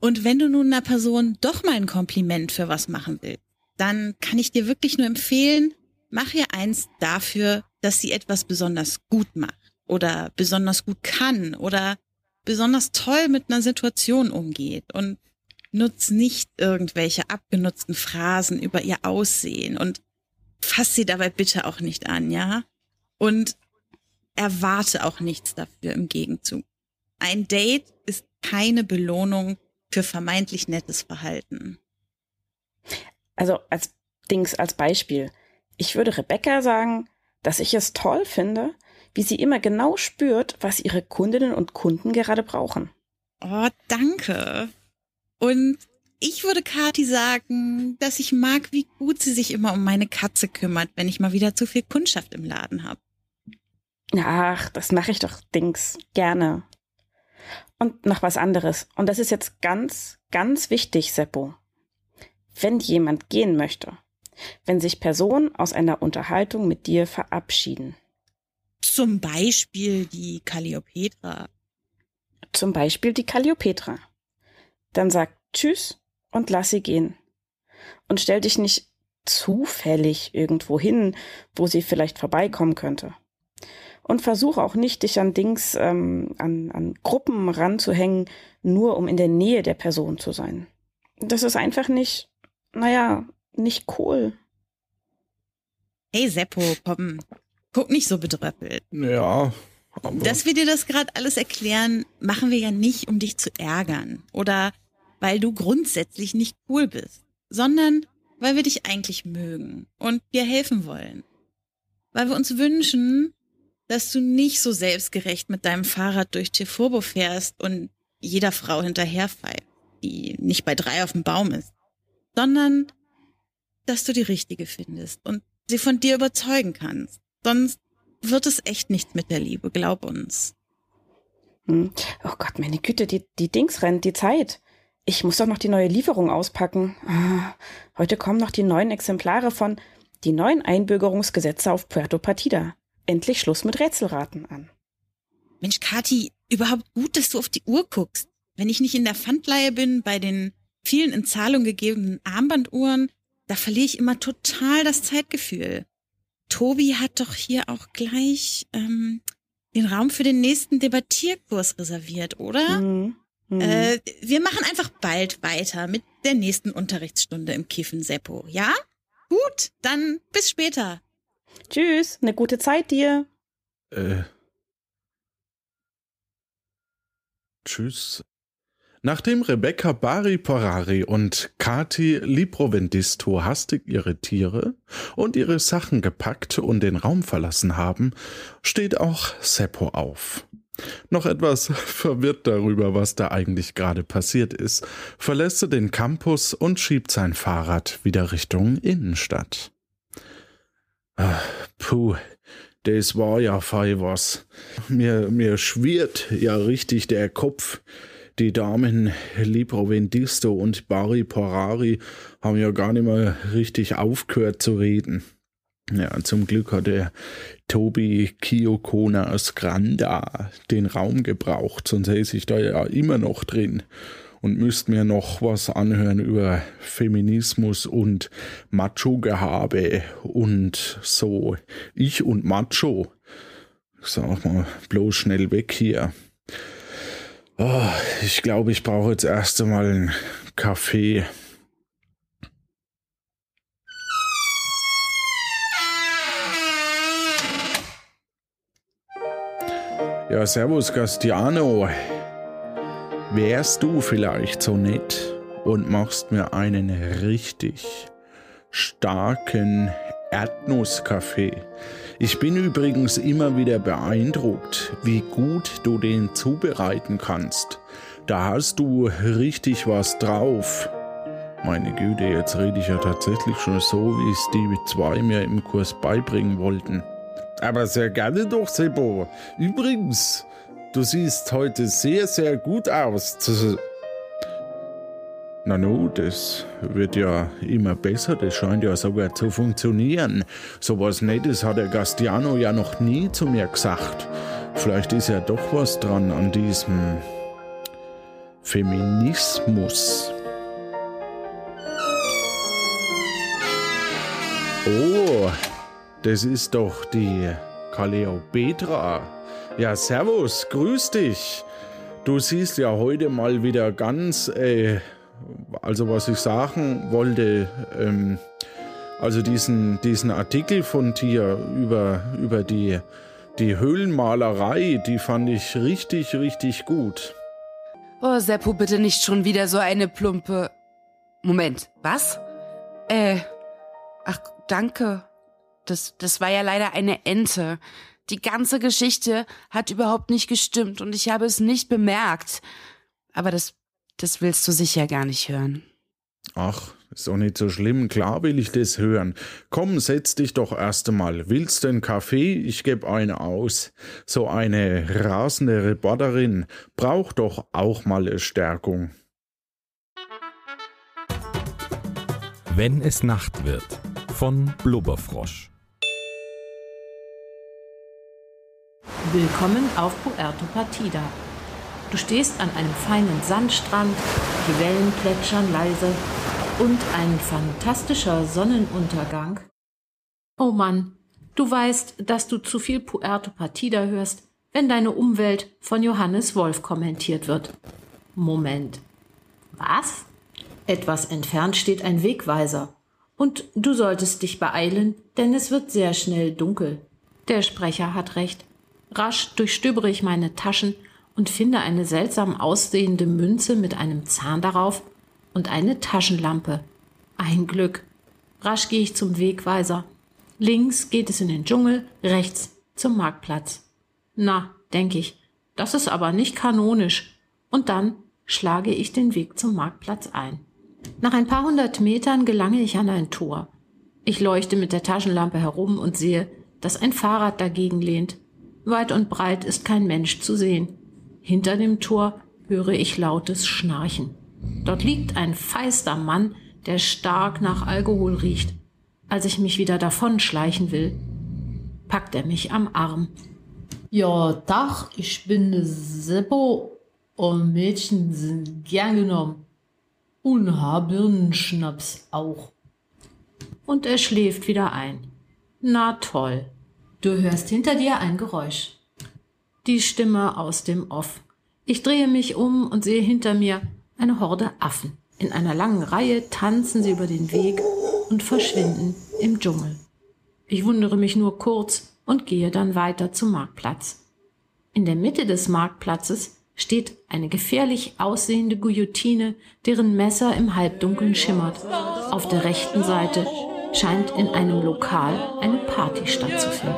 Und wenn du nun einer Person doch mal ein Kompliment für was machen willst, dann kann ich dir wirklich nur empfehlen, mach ihr eins dafür, dass sie etwas besonders gut macht oder besonders gut kann oder besonders toll mit einer Situation umgeht. Und Nutz nicht irgendwelche abgenutzten Phrasen über ihr Aussehen und fass sie dabei bitte auch nicht an, ja? Und erwarte auch nichts dafür im Gegenzug. Ein Date ist keine Belohnung für vermeintlich nettes Verhalten. Also als Dings, als Beispiel. Ich würde Rebecca sagen, dass ich es toll finde, wie sie immer genau spürt, was ihre Kundinnen und Kunden gerade brauchen. Oh, danke. Und ich würde Kati sagen, dass ich mag, wie gut sie sich immer um meine Katze kümmert, wenn ich mal wieder zu viel Kundschaft im Laden habe. Ach, das mache ich doch Dings gerne. Und noch was anderes. Und das ist jetzt ganz, ganz wichtig, Seppo. Wenn jemand gehen möchte, wenn sich Personen aus einer Unterhaltung mit dir verabschieden. Zum Beispiel die Calliopetra. Zum Beispiel die Calliopetra. Dann sag Tschüss und lass sie gehen. Und stell dich nicht zufällig irgendwo hin, wo sie vielleicht vorbeikommen könnte. Und versuch auch nicht, dich an Dings, ähm, an, an Gruppen ranzuhängen, nur um in der Nähe der Person zu sein. Das ist einfach nicht, naja, nicht cool. Hey Seppo, komm, guck nicht so bedröppelt. Ja. Aber Dass wir dir das gerade alles erklären, machen wir ja nicht, um dich zu ärgern oder weil du grundsätzlich nicht cool bist, sondern weil wir dich eigentlich mögen und dir helfen wollen. Weil wir uns wünschen, dass du nicht so selbstgerecht mit deinem Fahrrad durch Tifurbo fährst und jeder Frau hinterherpfeift, die nicht bei drei auf dem Baum ist, sondern dass du die richtige findest und sie von dir überzeugen kannst. Sonst wird es echt nichts mit der Liebe, glaub uns. Hm. Oh Gott, meine Güte, die, die Dings rennt, die Zeit. Ich muss doch noch die neue Lieferung auspacken. Ah, heute kommen noch die neuen Exemplare von die neuen Einbürgerungsgesetze auf Puerto Partida. Endlich Schluss mit Rätselraten an. Mensch, Kati, überhaupt gut, dass du auf die Uhr guckst. Wenn ich nicht in der Pfandleihe bin bei den vielen in Zahlung gegebenen Armbanduhren, da verliere ich immer total das Zeitgefühl. Tobi hat doch hier auch gleich ähm, den Raum für den nächsten Debattierkurs reserviert, oder? Mhm. Mhm. Äh, wir machen einfach bald weiter mit der nächsten Unterrichtsstunde im Kiffen Seppo, ja? Gut, dann bis später. Tschüss, eine gute Zeit dir. Äh. Tschüss. Nachdem Rebecca Bari Porari und Kati Liprovendisto hastig ihre Tiere und ihre Sachen gepackt und den Raum verlassen haben, steht auch Seppo auf. Noch etwas [LAUGHS] verwirrt darüber, was da eigentlich gerade passiert ist, verlässt er den Campus und schiebt sein Fahrrad wieder Richtung Innenstadt. Ah, puh, das war ja fei was. Mir, mir schwirrt ja richtig der Kopf. Die Damen Libro Vendisto und Bari Porari haben ja gar nicht mehr richtig aufgehört zu reden. Ja, zum Glück hat der Tobi Kiyokona aus Granda den Raum gebraucht, sonst säße ich da ja immer noch drin und müsste mir noch was anhören über Feminismus und Macho-Gehabe und so. Ich und Macho. Sag mal, bloß schnell weg hier. Oh, ich glaube, ich brauche jetzt erst einmal einen Kaffee. Ja, servus, Gastiano. Wärst du vielleicht so nett und machst mir einen richtig starken Erdnusskaffee? Ich bin übrigens immer wieder beeindruckt, wie gut du den zubereiten kannst. Da hast du richtig was drauf. Meine Güte, jetzt rede ich ja tatsächlich schon so, wie es die zwei mir im Kurs beibringen wollten. Aber sehr gerne doch, Sebo. Übrigens, du siehst heute sehr, sehr gut aus. Na nu, das wird ja immer besser, das scheint ja sogar zu funktionieren. So was Nettes hat der Gastiano ja noch nie zu mir gesagt. Vielleicht ist ja doch was dran an diesem Feminismus. Das ist doch die Kaleopetra. Ja, servus, grüß dich. Du siehst ja heute mal wieder ganz, äh, also was ich sagen wollte, ähm, also diesen, diesen Artikel von dir über, über die, die Höhlenmalerei, die fand ich richtig, richtig gut. Oh, Seppo, bitte nicht schon wieder so eine plumpe. Moment, was? Äh, ach, danke. Das, das war ja leider eine Ente. Die ganze Geschichte hat überhaupt nicht gestimmt und ich habe es nicht bemerkt. Aber das, das willst du sicher gar nicht hören. Ach, ist doch nicht so schlimm. Klar will ich das hören. Komm, setz dich doch erst einmal. Willst du einen Kaffee? Ich geb einen aus. So eine rasende Reporterin braucht doch auch mal eine Stärkung. Wenn es Nacht wird von Blubberfrosch. Willkommen auf Puerto Partida. Du stehst an einem feinen Sandstrand, die Wellen plätschern leise und ein fantastischer Sonnenuntergang. Oh Mann, du weißt, dass du zu viel Puerto Partida hörst, wenn deine Umwelt von Johannes Wolf kommentiert wird. Moment. Was? Etwas entfernt steht ein Wegweiser. Und du solltest dich beeilen, denn es wird sehr schnell dunkel. Der Sprecher hat recht. Rasch durchstöbere ich meine Taschen und finde eine seltsam aussehende Münze mit einem Zahn darauf und eine Taschenlampe. Ein Glück. Rasch gehe ich zum Wegweiser. Links geht es in den Dschungel, rechts zum Marktplatz. Na, denke ich, das ist aber nicht kanonisch. Und dann schlage ich den Weg zum Marktplatz ein. Nach ein paar hundert Metern gelange ich an ein Tor. Ich leuchte mit der Taschenlampe herum und sehe, dass ein Fahrrad dagegen lehnt. Weit und breit ist kein Mensch zu sehen. Hinter dem Tor höre ich lautes Schnarchen. Dort liegt ein feister Mann, der stark nach Alkohol riecht. Als ich mich wieder davonschleichen will, packt er mich am Arm. Ja, Dach, ich bin Seppo und Mädchen sind gern genommen. Und Haarbirnenschnaps auch. Und er schläft wieder ein. Na toll. Du hörst hinter dir ein Geräusch. Die Stimme aus dem Off. Ich drehe mich um und sehe hinter mir eine Horde Affen. In einer langen Reihe tanzen sie über den Weg und verschwinden im Dschungel. Ich wundere mich nur kurz und gehe dann weiter zum Marktplatz. In der Mitte des Marktplatzes steht eine gefährlich aussehende Guillotine, deren Messer im Halbdunkeln schimmert. Auf der rechten Seite scheint in einem Lokal eine Party stattzufinden.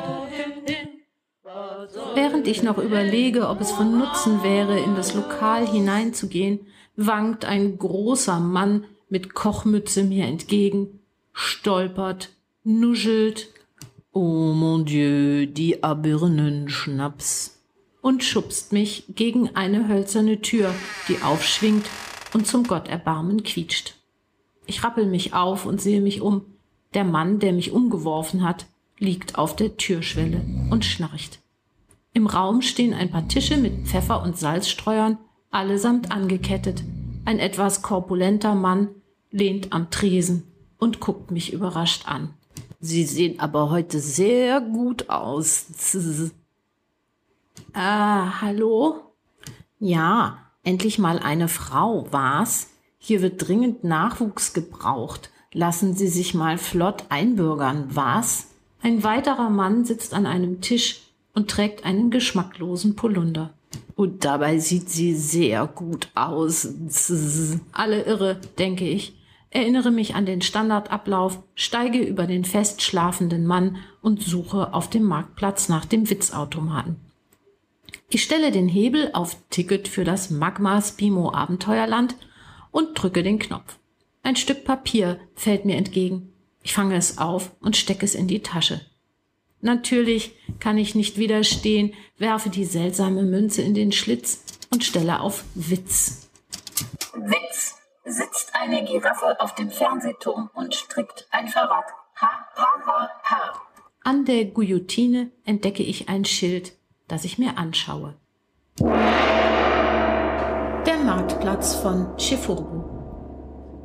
Während ich noch überlege, ob es von Nutzen wäre, in das Lokal hineinzugehen, wankt ein großer Mann mit Kochmütze mir entgegen, stolpert, nuschelt, oh mon Dieu, die Abirnenschnaps, und schubst mich gegen eine hölzerne Tür, die aufschwingt und zum Gotterbarmen quietscht. Ich rappel mich auf und sehe mich um. Der Mann, der mich umgeworfen hat, liegt auf der Türschwelle und schnarcht. Im Raum stehen ein paar Tische mit Pfeffer- und Salzstreuern, allesamt angekettet. Ein etwas korpulenter Mann lehnt am Tresen und guckt mich überrascht an. Sie sehen aber heute sehr gut aus. [LAUGHS] Ah, hallo? Ja, endlich mal eine Frau, was? Hier wird dringend Nachwuchs gebraucht. Lassen Sie sich mal flott einbürgern, was? Ein weiterer Mann sitzt an einem Tisch und trägt einen geschmacklosen Polunder. Und dabei sieht sie sehr gut aus. Alle irre, denke ich. Erinnere mich an den Standardablauf, steige über den fest schlafenden Mann und suche auf dem Marktplatz nach dem Witzautomaten. Ich stelle den Hebel auf Ticket für das Magma Spimo Abenteuerland und drücke den Knopf. Ein Stück Papier fällt mir entgegen. Ich fange es auf und stecke es in die Tasche. Natürlich kann ich nicht widerstehen, werfe die seltsame Münze in den Schlitz und stelle auf Witz. Witz. Sitzt eine Giraffe auf dem Fernsehturm und strickt ein Fahrrad. Ha, ha, ha, ha. An der Guillotine entdecke ich ein Schild, das ich mir anschaue. Der Marktplatz von Chifurbu.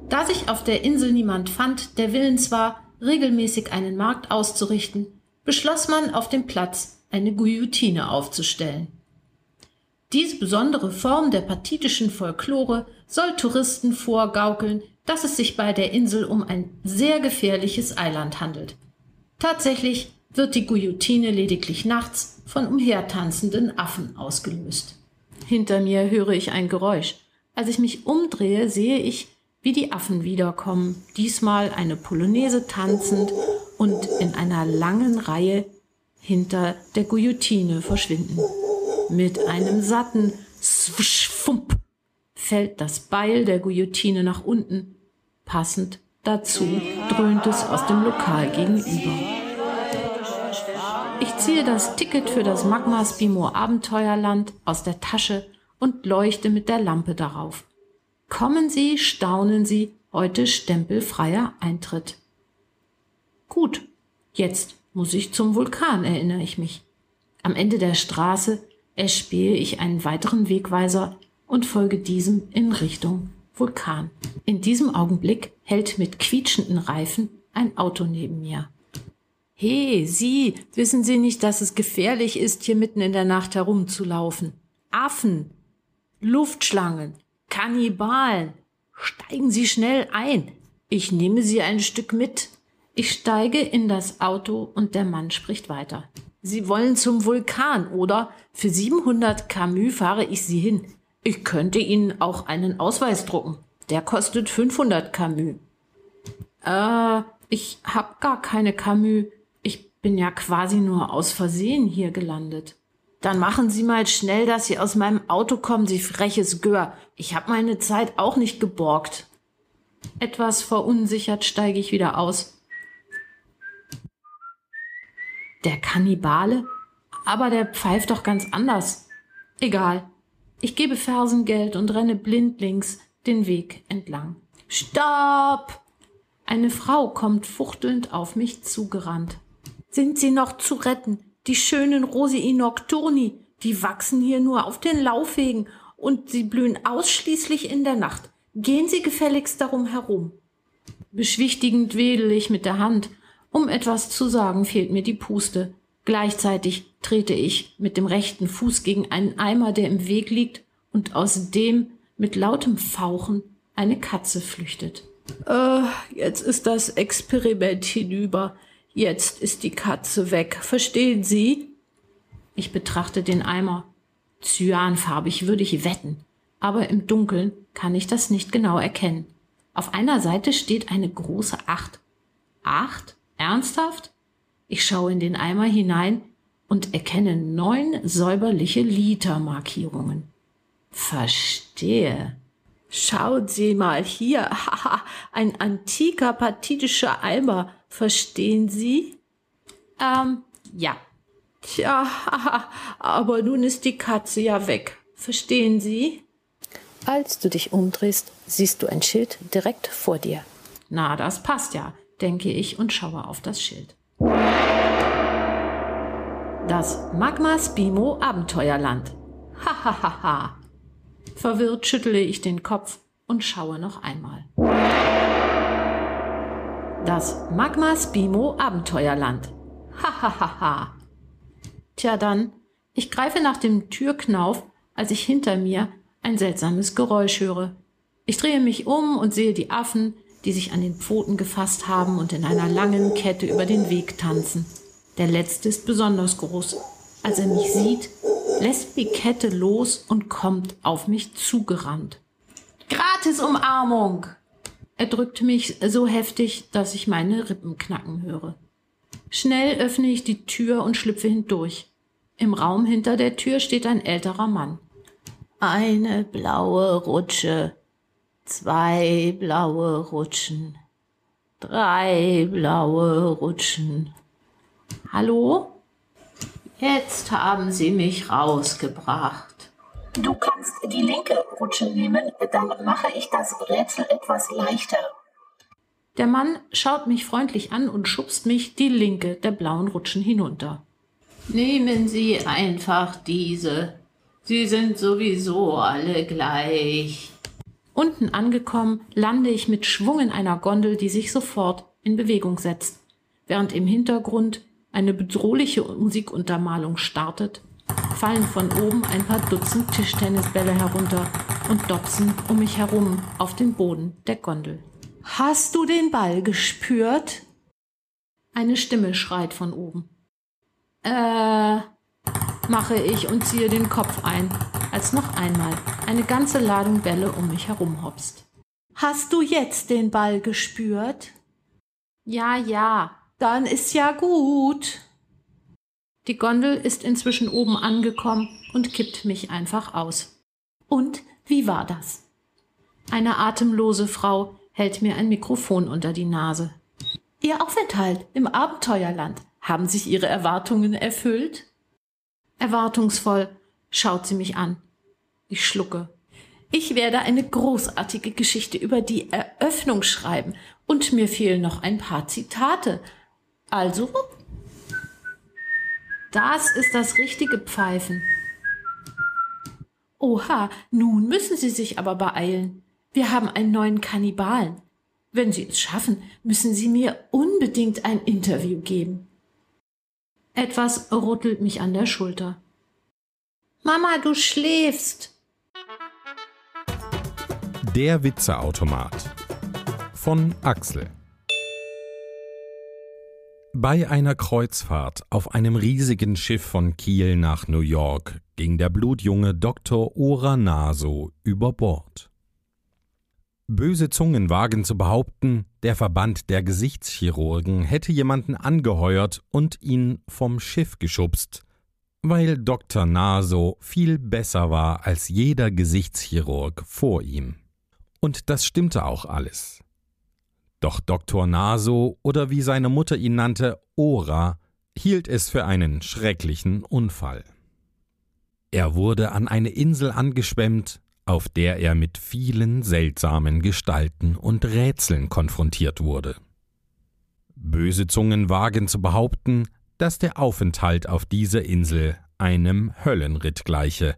Da sich auf der Insel niemand fand, der willens war, regelmäßig einen Markt auszurichten, beschloss man auf dem Platz eine Guillotine aufzustellen. Diese besondere Form der pathitischen Folklore soll Touristen vorgaukeln, dass es sich bei der Insel um ein sehr gefährliches Eiland handelt. Tatsächlich wird die Guillotine lediglich nachts von umhertanzenden Affen ausgelöst. Hinter mir höre ich ein Geräusch. Als ich mich umdrehe, sehe ich, wie die Affen wiederkommen, diesmal eine Polonaise tanzend und in einer langen Reihe hinter der Guillotine verschwinden. Mit einem satten Swuschfump fällt das Beil der Guillotine nach unten. Passend dazu dröhnt es aus dem Lokal gegenüber. Ich ziehe das Ticket für das Magma Spimo Abenteuerland aus der Tasche und leuchte mit der Lampe darauf. Kommen Sie, staunen Sie, heute stempelfreier Eintritt. Gut, jetzt muss ich zum Vulkan, erinnere ich mich. Am Ende der Straße erspähe ich einen weiteren Wegweiser und folge diesem in Richtung Vulkan. In diesem Augenblick hält mit quietschenden Reifen ein Auto neben mir. He, Sie, wissen Sie nicht, dass es gefährlich ist, hier mitten in der Nacht herumzulaufen? Affen, Luftschlangen, Kannibalen. Steigen Sie schnell ein. Ich nehme Sie ein Stück mit. Ich steige in das Auto und der Mann spricht weiter. Sie wollen zum Vulkan, oder? Für 700 Camus fahre ich Sie hin. Ich könnte Ihnen auch einen Ausweis drucken. Der kostet 500 Camus. Äh, ich hab gar keine Camus. Ich bin ja quasi nur aus Versehen hier gelandet. Dann machen Sie mal schnell, dass Sie aus meinem Auto kommen, Sie freches Gör. Ich hab meine Zeit auch nicht geborgt. Etwas verunsichert steige ich wieder aus. Der Kannibale? Aber der pfeift doch ganz anders. Egal. Ich gebe Fersengeld und renne blindlings den Weg entlang. Stopp! Eine Frau kommt fuchtelnd auf mich zugerannt. Sind Sie noch zu retten? Die schönen Rosii nocturni, die wachsen hier nur auf den Laufwegen und sie blühen ausschließlich in der Nacht. Gehen Sie gefälligst darum herum. Beschwichtigend wedel ich mit der Hand. Um etwas zu sagen, fehlt mir die Puste. Gleichzeitig trete ich mit dem rechten Fuß gegen einen Eimer, der im Weg liegt und aus dem mit lautem Fauchen eine Katze flüchtet. Äh, jetzt ist das Experiment hinüber. Jetzt ist die Katze weg. Verstehen Sie? Ich betrachte den Eimer. Cyanfarbig würde ich wetten. Aber im Dunkeln kann ich das nicht genau erkennen. Auf einer Seite steht eine große Acht. Acht? Ernsthaft? Ich schaue in den Eimer hinein und erkenne neun säuberliche Litermarkierungen. Verstehe. Schaut Sie mal hier, haha, [LAUGHS] ein antiker patidischer Eimer Verstehen Sie? Ähm, ja. Tja, [LAUGHS] aber nun ist die Katze ja weg. Verstehen Sie? Als du dich umdrehst, siehst du ein Schild direkt vor dir. Na, das passt ja, denke ich und schaue auf das Schild. Das Magma Spimo Abenteuerland. [LAUGHS] Hahaha. Verwirrt schüttle ich den Kopf und schaue noch einmal. Das Magma Spimo Abenteuerland. Hahaha. Tja dann, ich greife nach dem Türknauf, als ich hinter mir ein seltsames Geräusch höre. Ich drehe mich um und sehe die Affen, die sich an den Pfoten gefasst haben und in einer langen Kette über den Weg tanzen. Der letzte ist besonders groß. Als er mich sieht, lässt die Kette los und kommt auf mich zugerannt. Gratis Umarmung! Er drückt mich so heftig, dass ich meine Rippen knacken höre. Schnell öffne ich die Tür und schlüpfe hindurch. Im Raum hinter der Tür steht ein älterer Mann. Eine blaue Rutsche, zwei blaue Rutschen, drei blaue Rutschen. Hallo? Jetzt haben Sie mich rausgebracht. Du kannst die linke Rutsche nehmen, dann mache ich das Rätsel etwas leichter. Der Mann schaut mich freundlich an und schubst mich die linke der blauen Rutschen hinunter. Nehmen Sie einfach diese. Sie sind sowieso alle gleich. Unten angekommen, lande ich mit Schwung in einer Gondel, die sich sofort in Bewegung setzt, während im Hintergrund eine bedrohliche Musikuntermalung startet fallen von oben ein paar Dutzend Tischtennisbälle herunter und dotzen um mich herum auf den Boden der Gondel. Hast du den Ball gespürt? Eine Stimme schreit von oben. Äh, mache ich und ziehe den Kopf ein, als noch einmal eine ganze Ladung Bälle um mich herum hopst. Hast du jetzt den Ball gespürt? Ja, ja, dann ist ja gut. Die Gondel ist inzwischen oben angekommen und kippt mich einfach aus. Und wie war das? Eine atemlose Frau hält mir ein Mikrofon unter die Nase. Ihr Aufenthalt im Abenteuerland, haben sich Ihre Erwartungen erfüllt? Erwartungsvoll schaut sie mich an. Ich schlucke. Ich werde eine großartige Geschichte über die Eröffnung schreiben und mir fehlen noch ein paar Zitate. Also, das ist das richtige Pfeifen. Oha, nun müssen Sie sich aber beeilen. Wir haben einen neuen Kannibalen. Wenn Sie es schaffen, müssen Sie mir unbedingt ein Interview geben. Etwas rüttelt mich an der Schulter. Mama, du schläfst. Der Witzeautomat von Axel Bei einer Kreuzfahrt auf einem riesigen Schiff von Kiel nach New York ging der blutjunge Dr. Ora Naso über Bord. Böse Zungen wagen zu behaupten, der Verband der Gesichtschirurgen hätte jemanden angeheuert und ihn vom Schiff geschubst, weil Dr. Naso viel besser war als jeder Gesichtschirurg vor ihm. Und das stimmte auch alles. Doch Dr. Naso oder wie seine Mutter ihn nannte, Ora, hielt es für einen schrecklichen Unfall. Er wurde an eine Insel angeschwemmt, auf der er mit vielen seltsamen Gestalten und Rätseln konfrontiert wurde. Böse Zungen wagen zu behaupten, dass der Aufenthalt auf dieser Insel einem Höllenritt gleiche,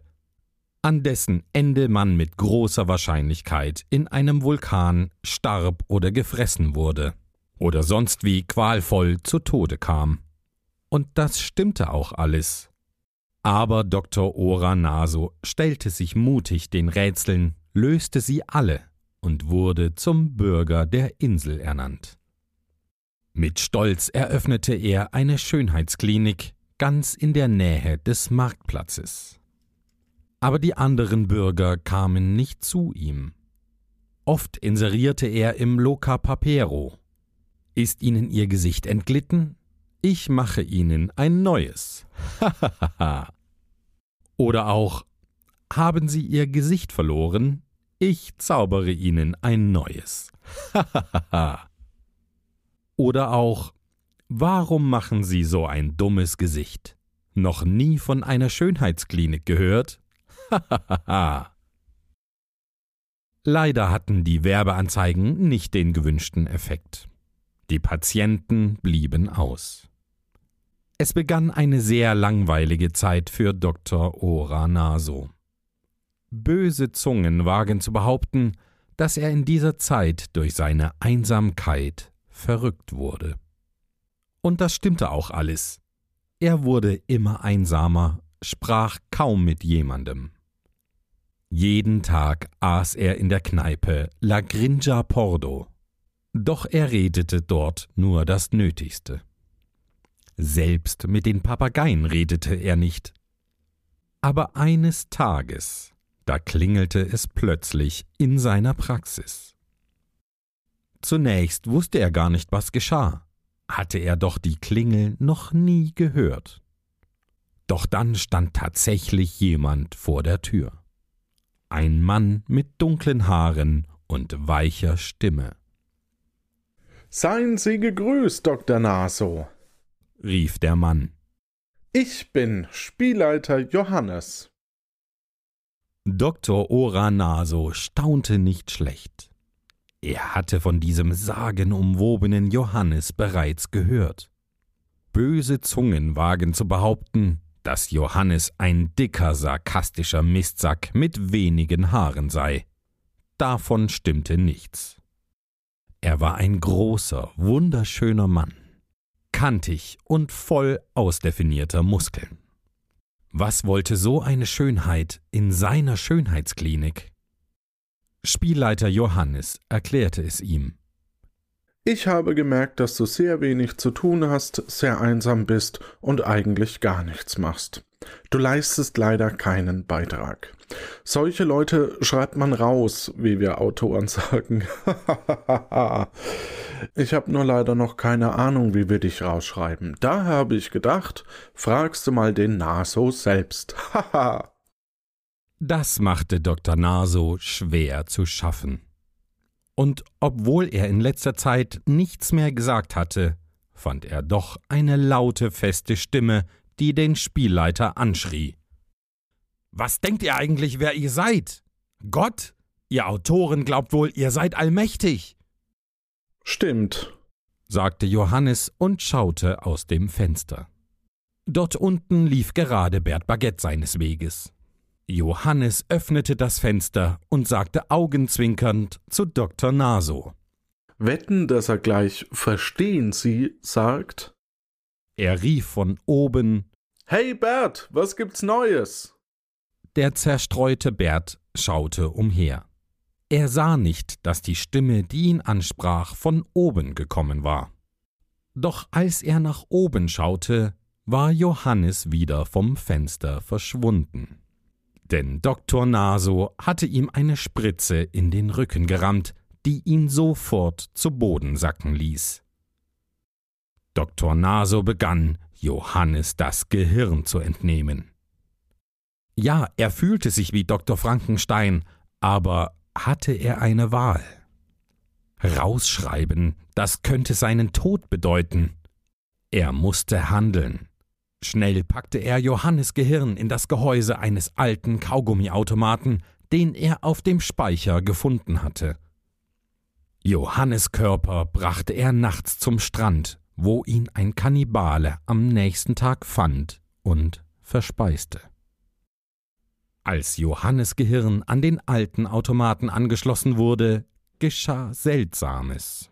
an dessen Ende man mit großer Wahrscheinlichkeit in einem Vulkan starb oder gefressen wurde oder sonst wie qualvoll zu Tode kam. Und das stimmte auch alles. Aber Dr. Ora Naso stellte sich mutig den Rätseln, löste sie alle und wurde zum Bürger der Insel ernannt. Mit Stolz eröffnete er eine Schönheitsklinik ganz in der Nähe des Marktplatzes. Aber die anderen Bürger kamen nicht zu ihm. Oft inserierte er im Loca Papero. Ist Ihnen Ihr Gesicht entglitten? Ich mache Ihnen ein neues. [LAUGHS] Oder auch Haben Sie Ihr Gesicht verloren? Ich zaubere Ihnen ein neues. [LAUGHS] Oder auch Warum machen Sie so ein dummes Gesicht? Noch nie von einer Schönheitsklinik gehört? [LAUGHS] Leider hatten die Werbeanzeigen nicht den gewünschten Effekt. Die Patienten blieben aus. Es begann eine sehr langweilige Zeit für Dr. Ora Naso. Böse Zungen wagen zu behaupten, dass er in dieser Zeit durch seine Einsamkeit verrückt wurde. Und das stimmte auch alles. Er wurde immer einsamer, sprach kaum mit jemandem. Jeden Tag aß er in der Kneipe La Grinja Pordo. Doch er redete dort nur das Nötigste. Selbst mit den Papageien redete er nicht. Aber eines Tages, da klingelte es plötzlich in seiner Praxis. Zunächst wusste er gar nicht, was geschah, hatte er doch die Klingel noch nie gehört. Doch dann stand tatsächlich jemand vor der Tür ein Mann mit dunklen Haaren und weicher Stimme. Seien Sie gegrüßt, Dr. Naso, rief der Mann. Ich bin Spielleiter Johannes. Dr. Ora Naso staunte nicht schlecht. Er hatte von diesem sagenumwobenen Johannes bereits gehört. Böse Zungen wagen zu behaupten, dass Johannes ein dicker, sarkastischer Mistsack mit wenigen Haaren sei. Davon stimmte nichts. Er war ein großer, wunderschöner Mann, kantig und voll ausdefinierter Muskeln. Was wollte so eine Schönheit in seiner Schönheitsklinik? Spielleiter Johannes erklärte es ihm. Ich habe gemerkt, dass du sehr wenig zu tun hast, sehr einsam bist und eigentlich gar nichts machst. Du leistest leider keinen Beitrag. Solche Leute schreibt man raus, wie wir Autoren [LAUGHS] sagen. ich habe nur leider noch keine Ahnung, wie wir dich rausschreiben. Da habe ich gedacht, fragst du mal den Naso selbst. [LAUGHS] das machte Dr. Naso schwer zu schaffen. Und obwohl er in letzter Zeit nichts mehr gesagt hatte, fand er doch eine laute, feste Stimme, die den Spielleiter anschrie. Was denkt ihr eigentlich, wer ihr seid? Gott? Ihr Autoren glaubt wohl, ihr seid allmächtig. Stimmt, sagte Johannes und schaute aus dem Fenster. Dort unten lief gerade Bert Baguette seines Weges. Johannes öffnete das Fenster und sagte augenzwinkernd zu Dr. Naso. Wetten, dass er gleich Verstehen Sie sagt? Er rief von oben Hey Bert, was gibt's Neues? Der zerstreute Bert schaute umher. Er sah nicht, dass die Stimme, die ihn ansprach, von oben gekommen war. Doch als er nach oben schaute, war Johannes wieder vom Fenster verschwunden. Denn Dr. Naso hatte ihm eine Spritze in den Rücken gerammt, die ihn sofort zu Boden sacken ließ. Dr. Naso begann, Johannes das Gehirn zu entnehmen. Ja, er fühlte sich wie Dr. Frankenstein, aber hatte er eine Wahl? Rausschreiben, das könnte seinen Tod bedeuten. Er musste handeln. Schnell packte er Johannes Gehirn in das Gehäuse eines alten Kaugummiautomaten, den er auf dem Speicher gefunden hatte. Johannes Körper brachte er nachts zum Strand, wo ihn ein Kannibale am nächsten Tag fand und verspeiste. Als Johannes Gehirn an den alten Automaten angeschlossen wurde, geschah Seltsames.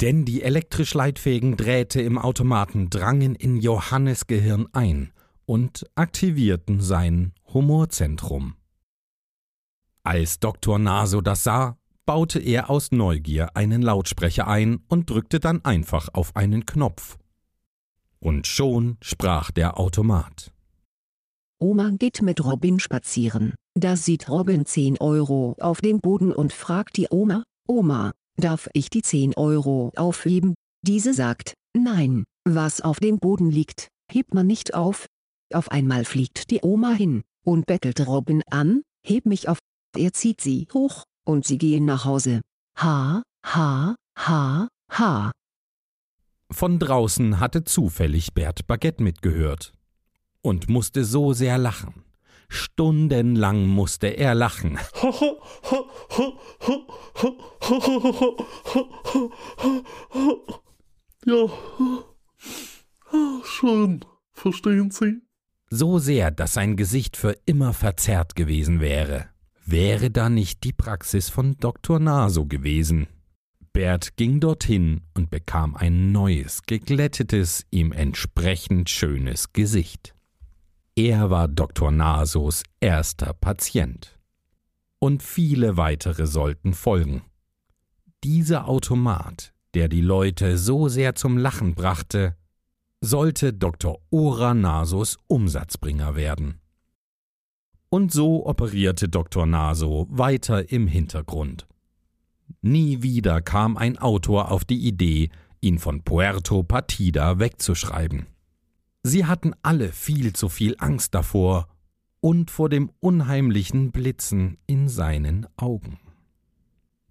Denn die elektrisch leitfähigen Drähte im Automaten drangen in Johannes Gehirn ein und aktivierten sein Humorzentrum. Als Dr. Naso das sah, baute er aus Neugier einen Lautsprecher ein und drückte dann einfach auf einen Knopf. Und schon sprach der Automat. Oma geht mit Robin spazieren. Da sieht Robin 10 Euro auf dem Boden und fragt die Oma, Oma, darf ich die 10 Euro aufheben? Diese sagt, nein, was auf dem Boden liegt, hebt man nicht auf. Auf einmal fliegt die Oma hin und bettelt Robin an, heb mich auf. Er zieht sie hoch und sie gehen nach Hause. Ha, ha, ha, ha. Von draußen hatte zufällig Bert Baguette mitgehört und musste so sehr lachen. Stundenlang musste er lachen. Ja, schön, verstehen Sie? So sehr, dass sein Gesicht für immer verzerrt gewesen wäre. Wäre da nicht die Praxis von Dr. Naso gewesen? Bert ging dorthin und bekam ein neues, geglättetes, ihm entsprechend schönes Gesicht. Er war Dr. Nasos erster Patient. Und viele weitere sollten folgen. Dieser Automat, der die Leute so sehr zum Lachen brachte, sollte Dr. Ora Nasos Umsatzbringer werden. Und so operierte Dr. Naso weiter im Hintergrund. Nie wieder kam ein Autor auf die Idee, ihn von Puerto Partida wegzuschreiben. Sie hatten alle viel zu viel Angst davor und vor dem unheimlichen Blitzen in seinen Augen.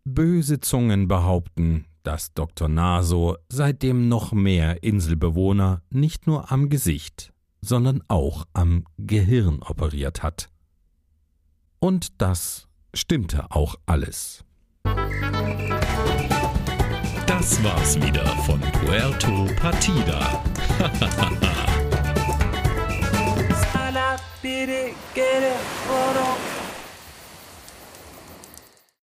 Böse Zungen behaupten, dass Dr. Naso seitdem noch mehr Inselbewohner nicht nur am Gesicht, sondern auch am Gehirn operiert hat. Und das stimmte auch alles. Das war's wieder von Puerto Partida. [LAUGHS] get it, get it, hold on.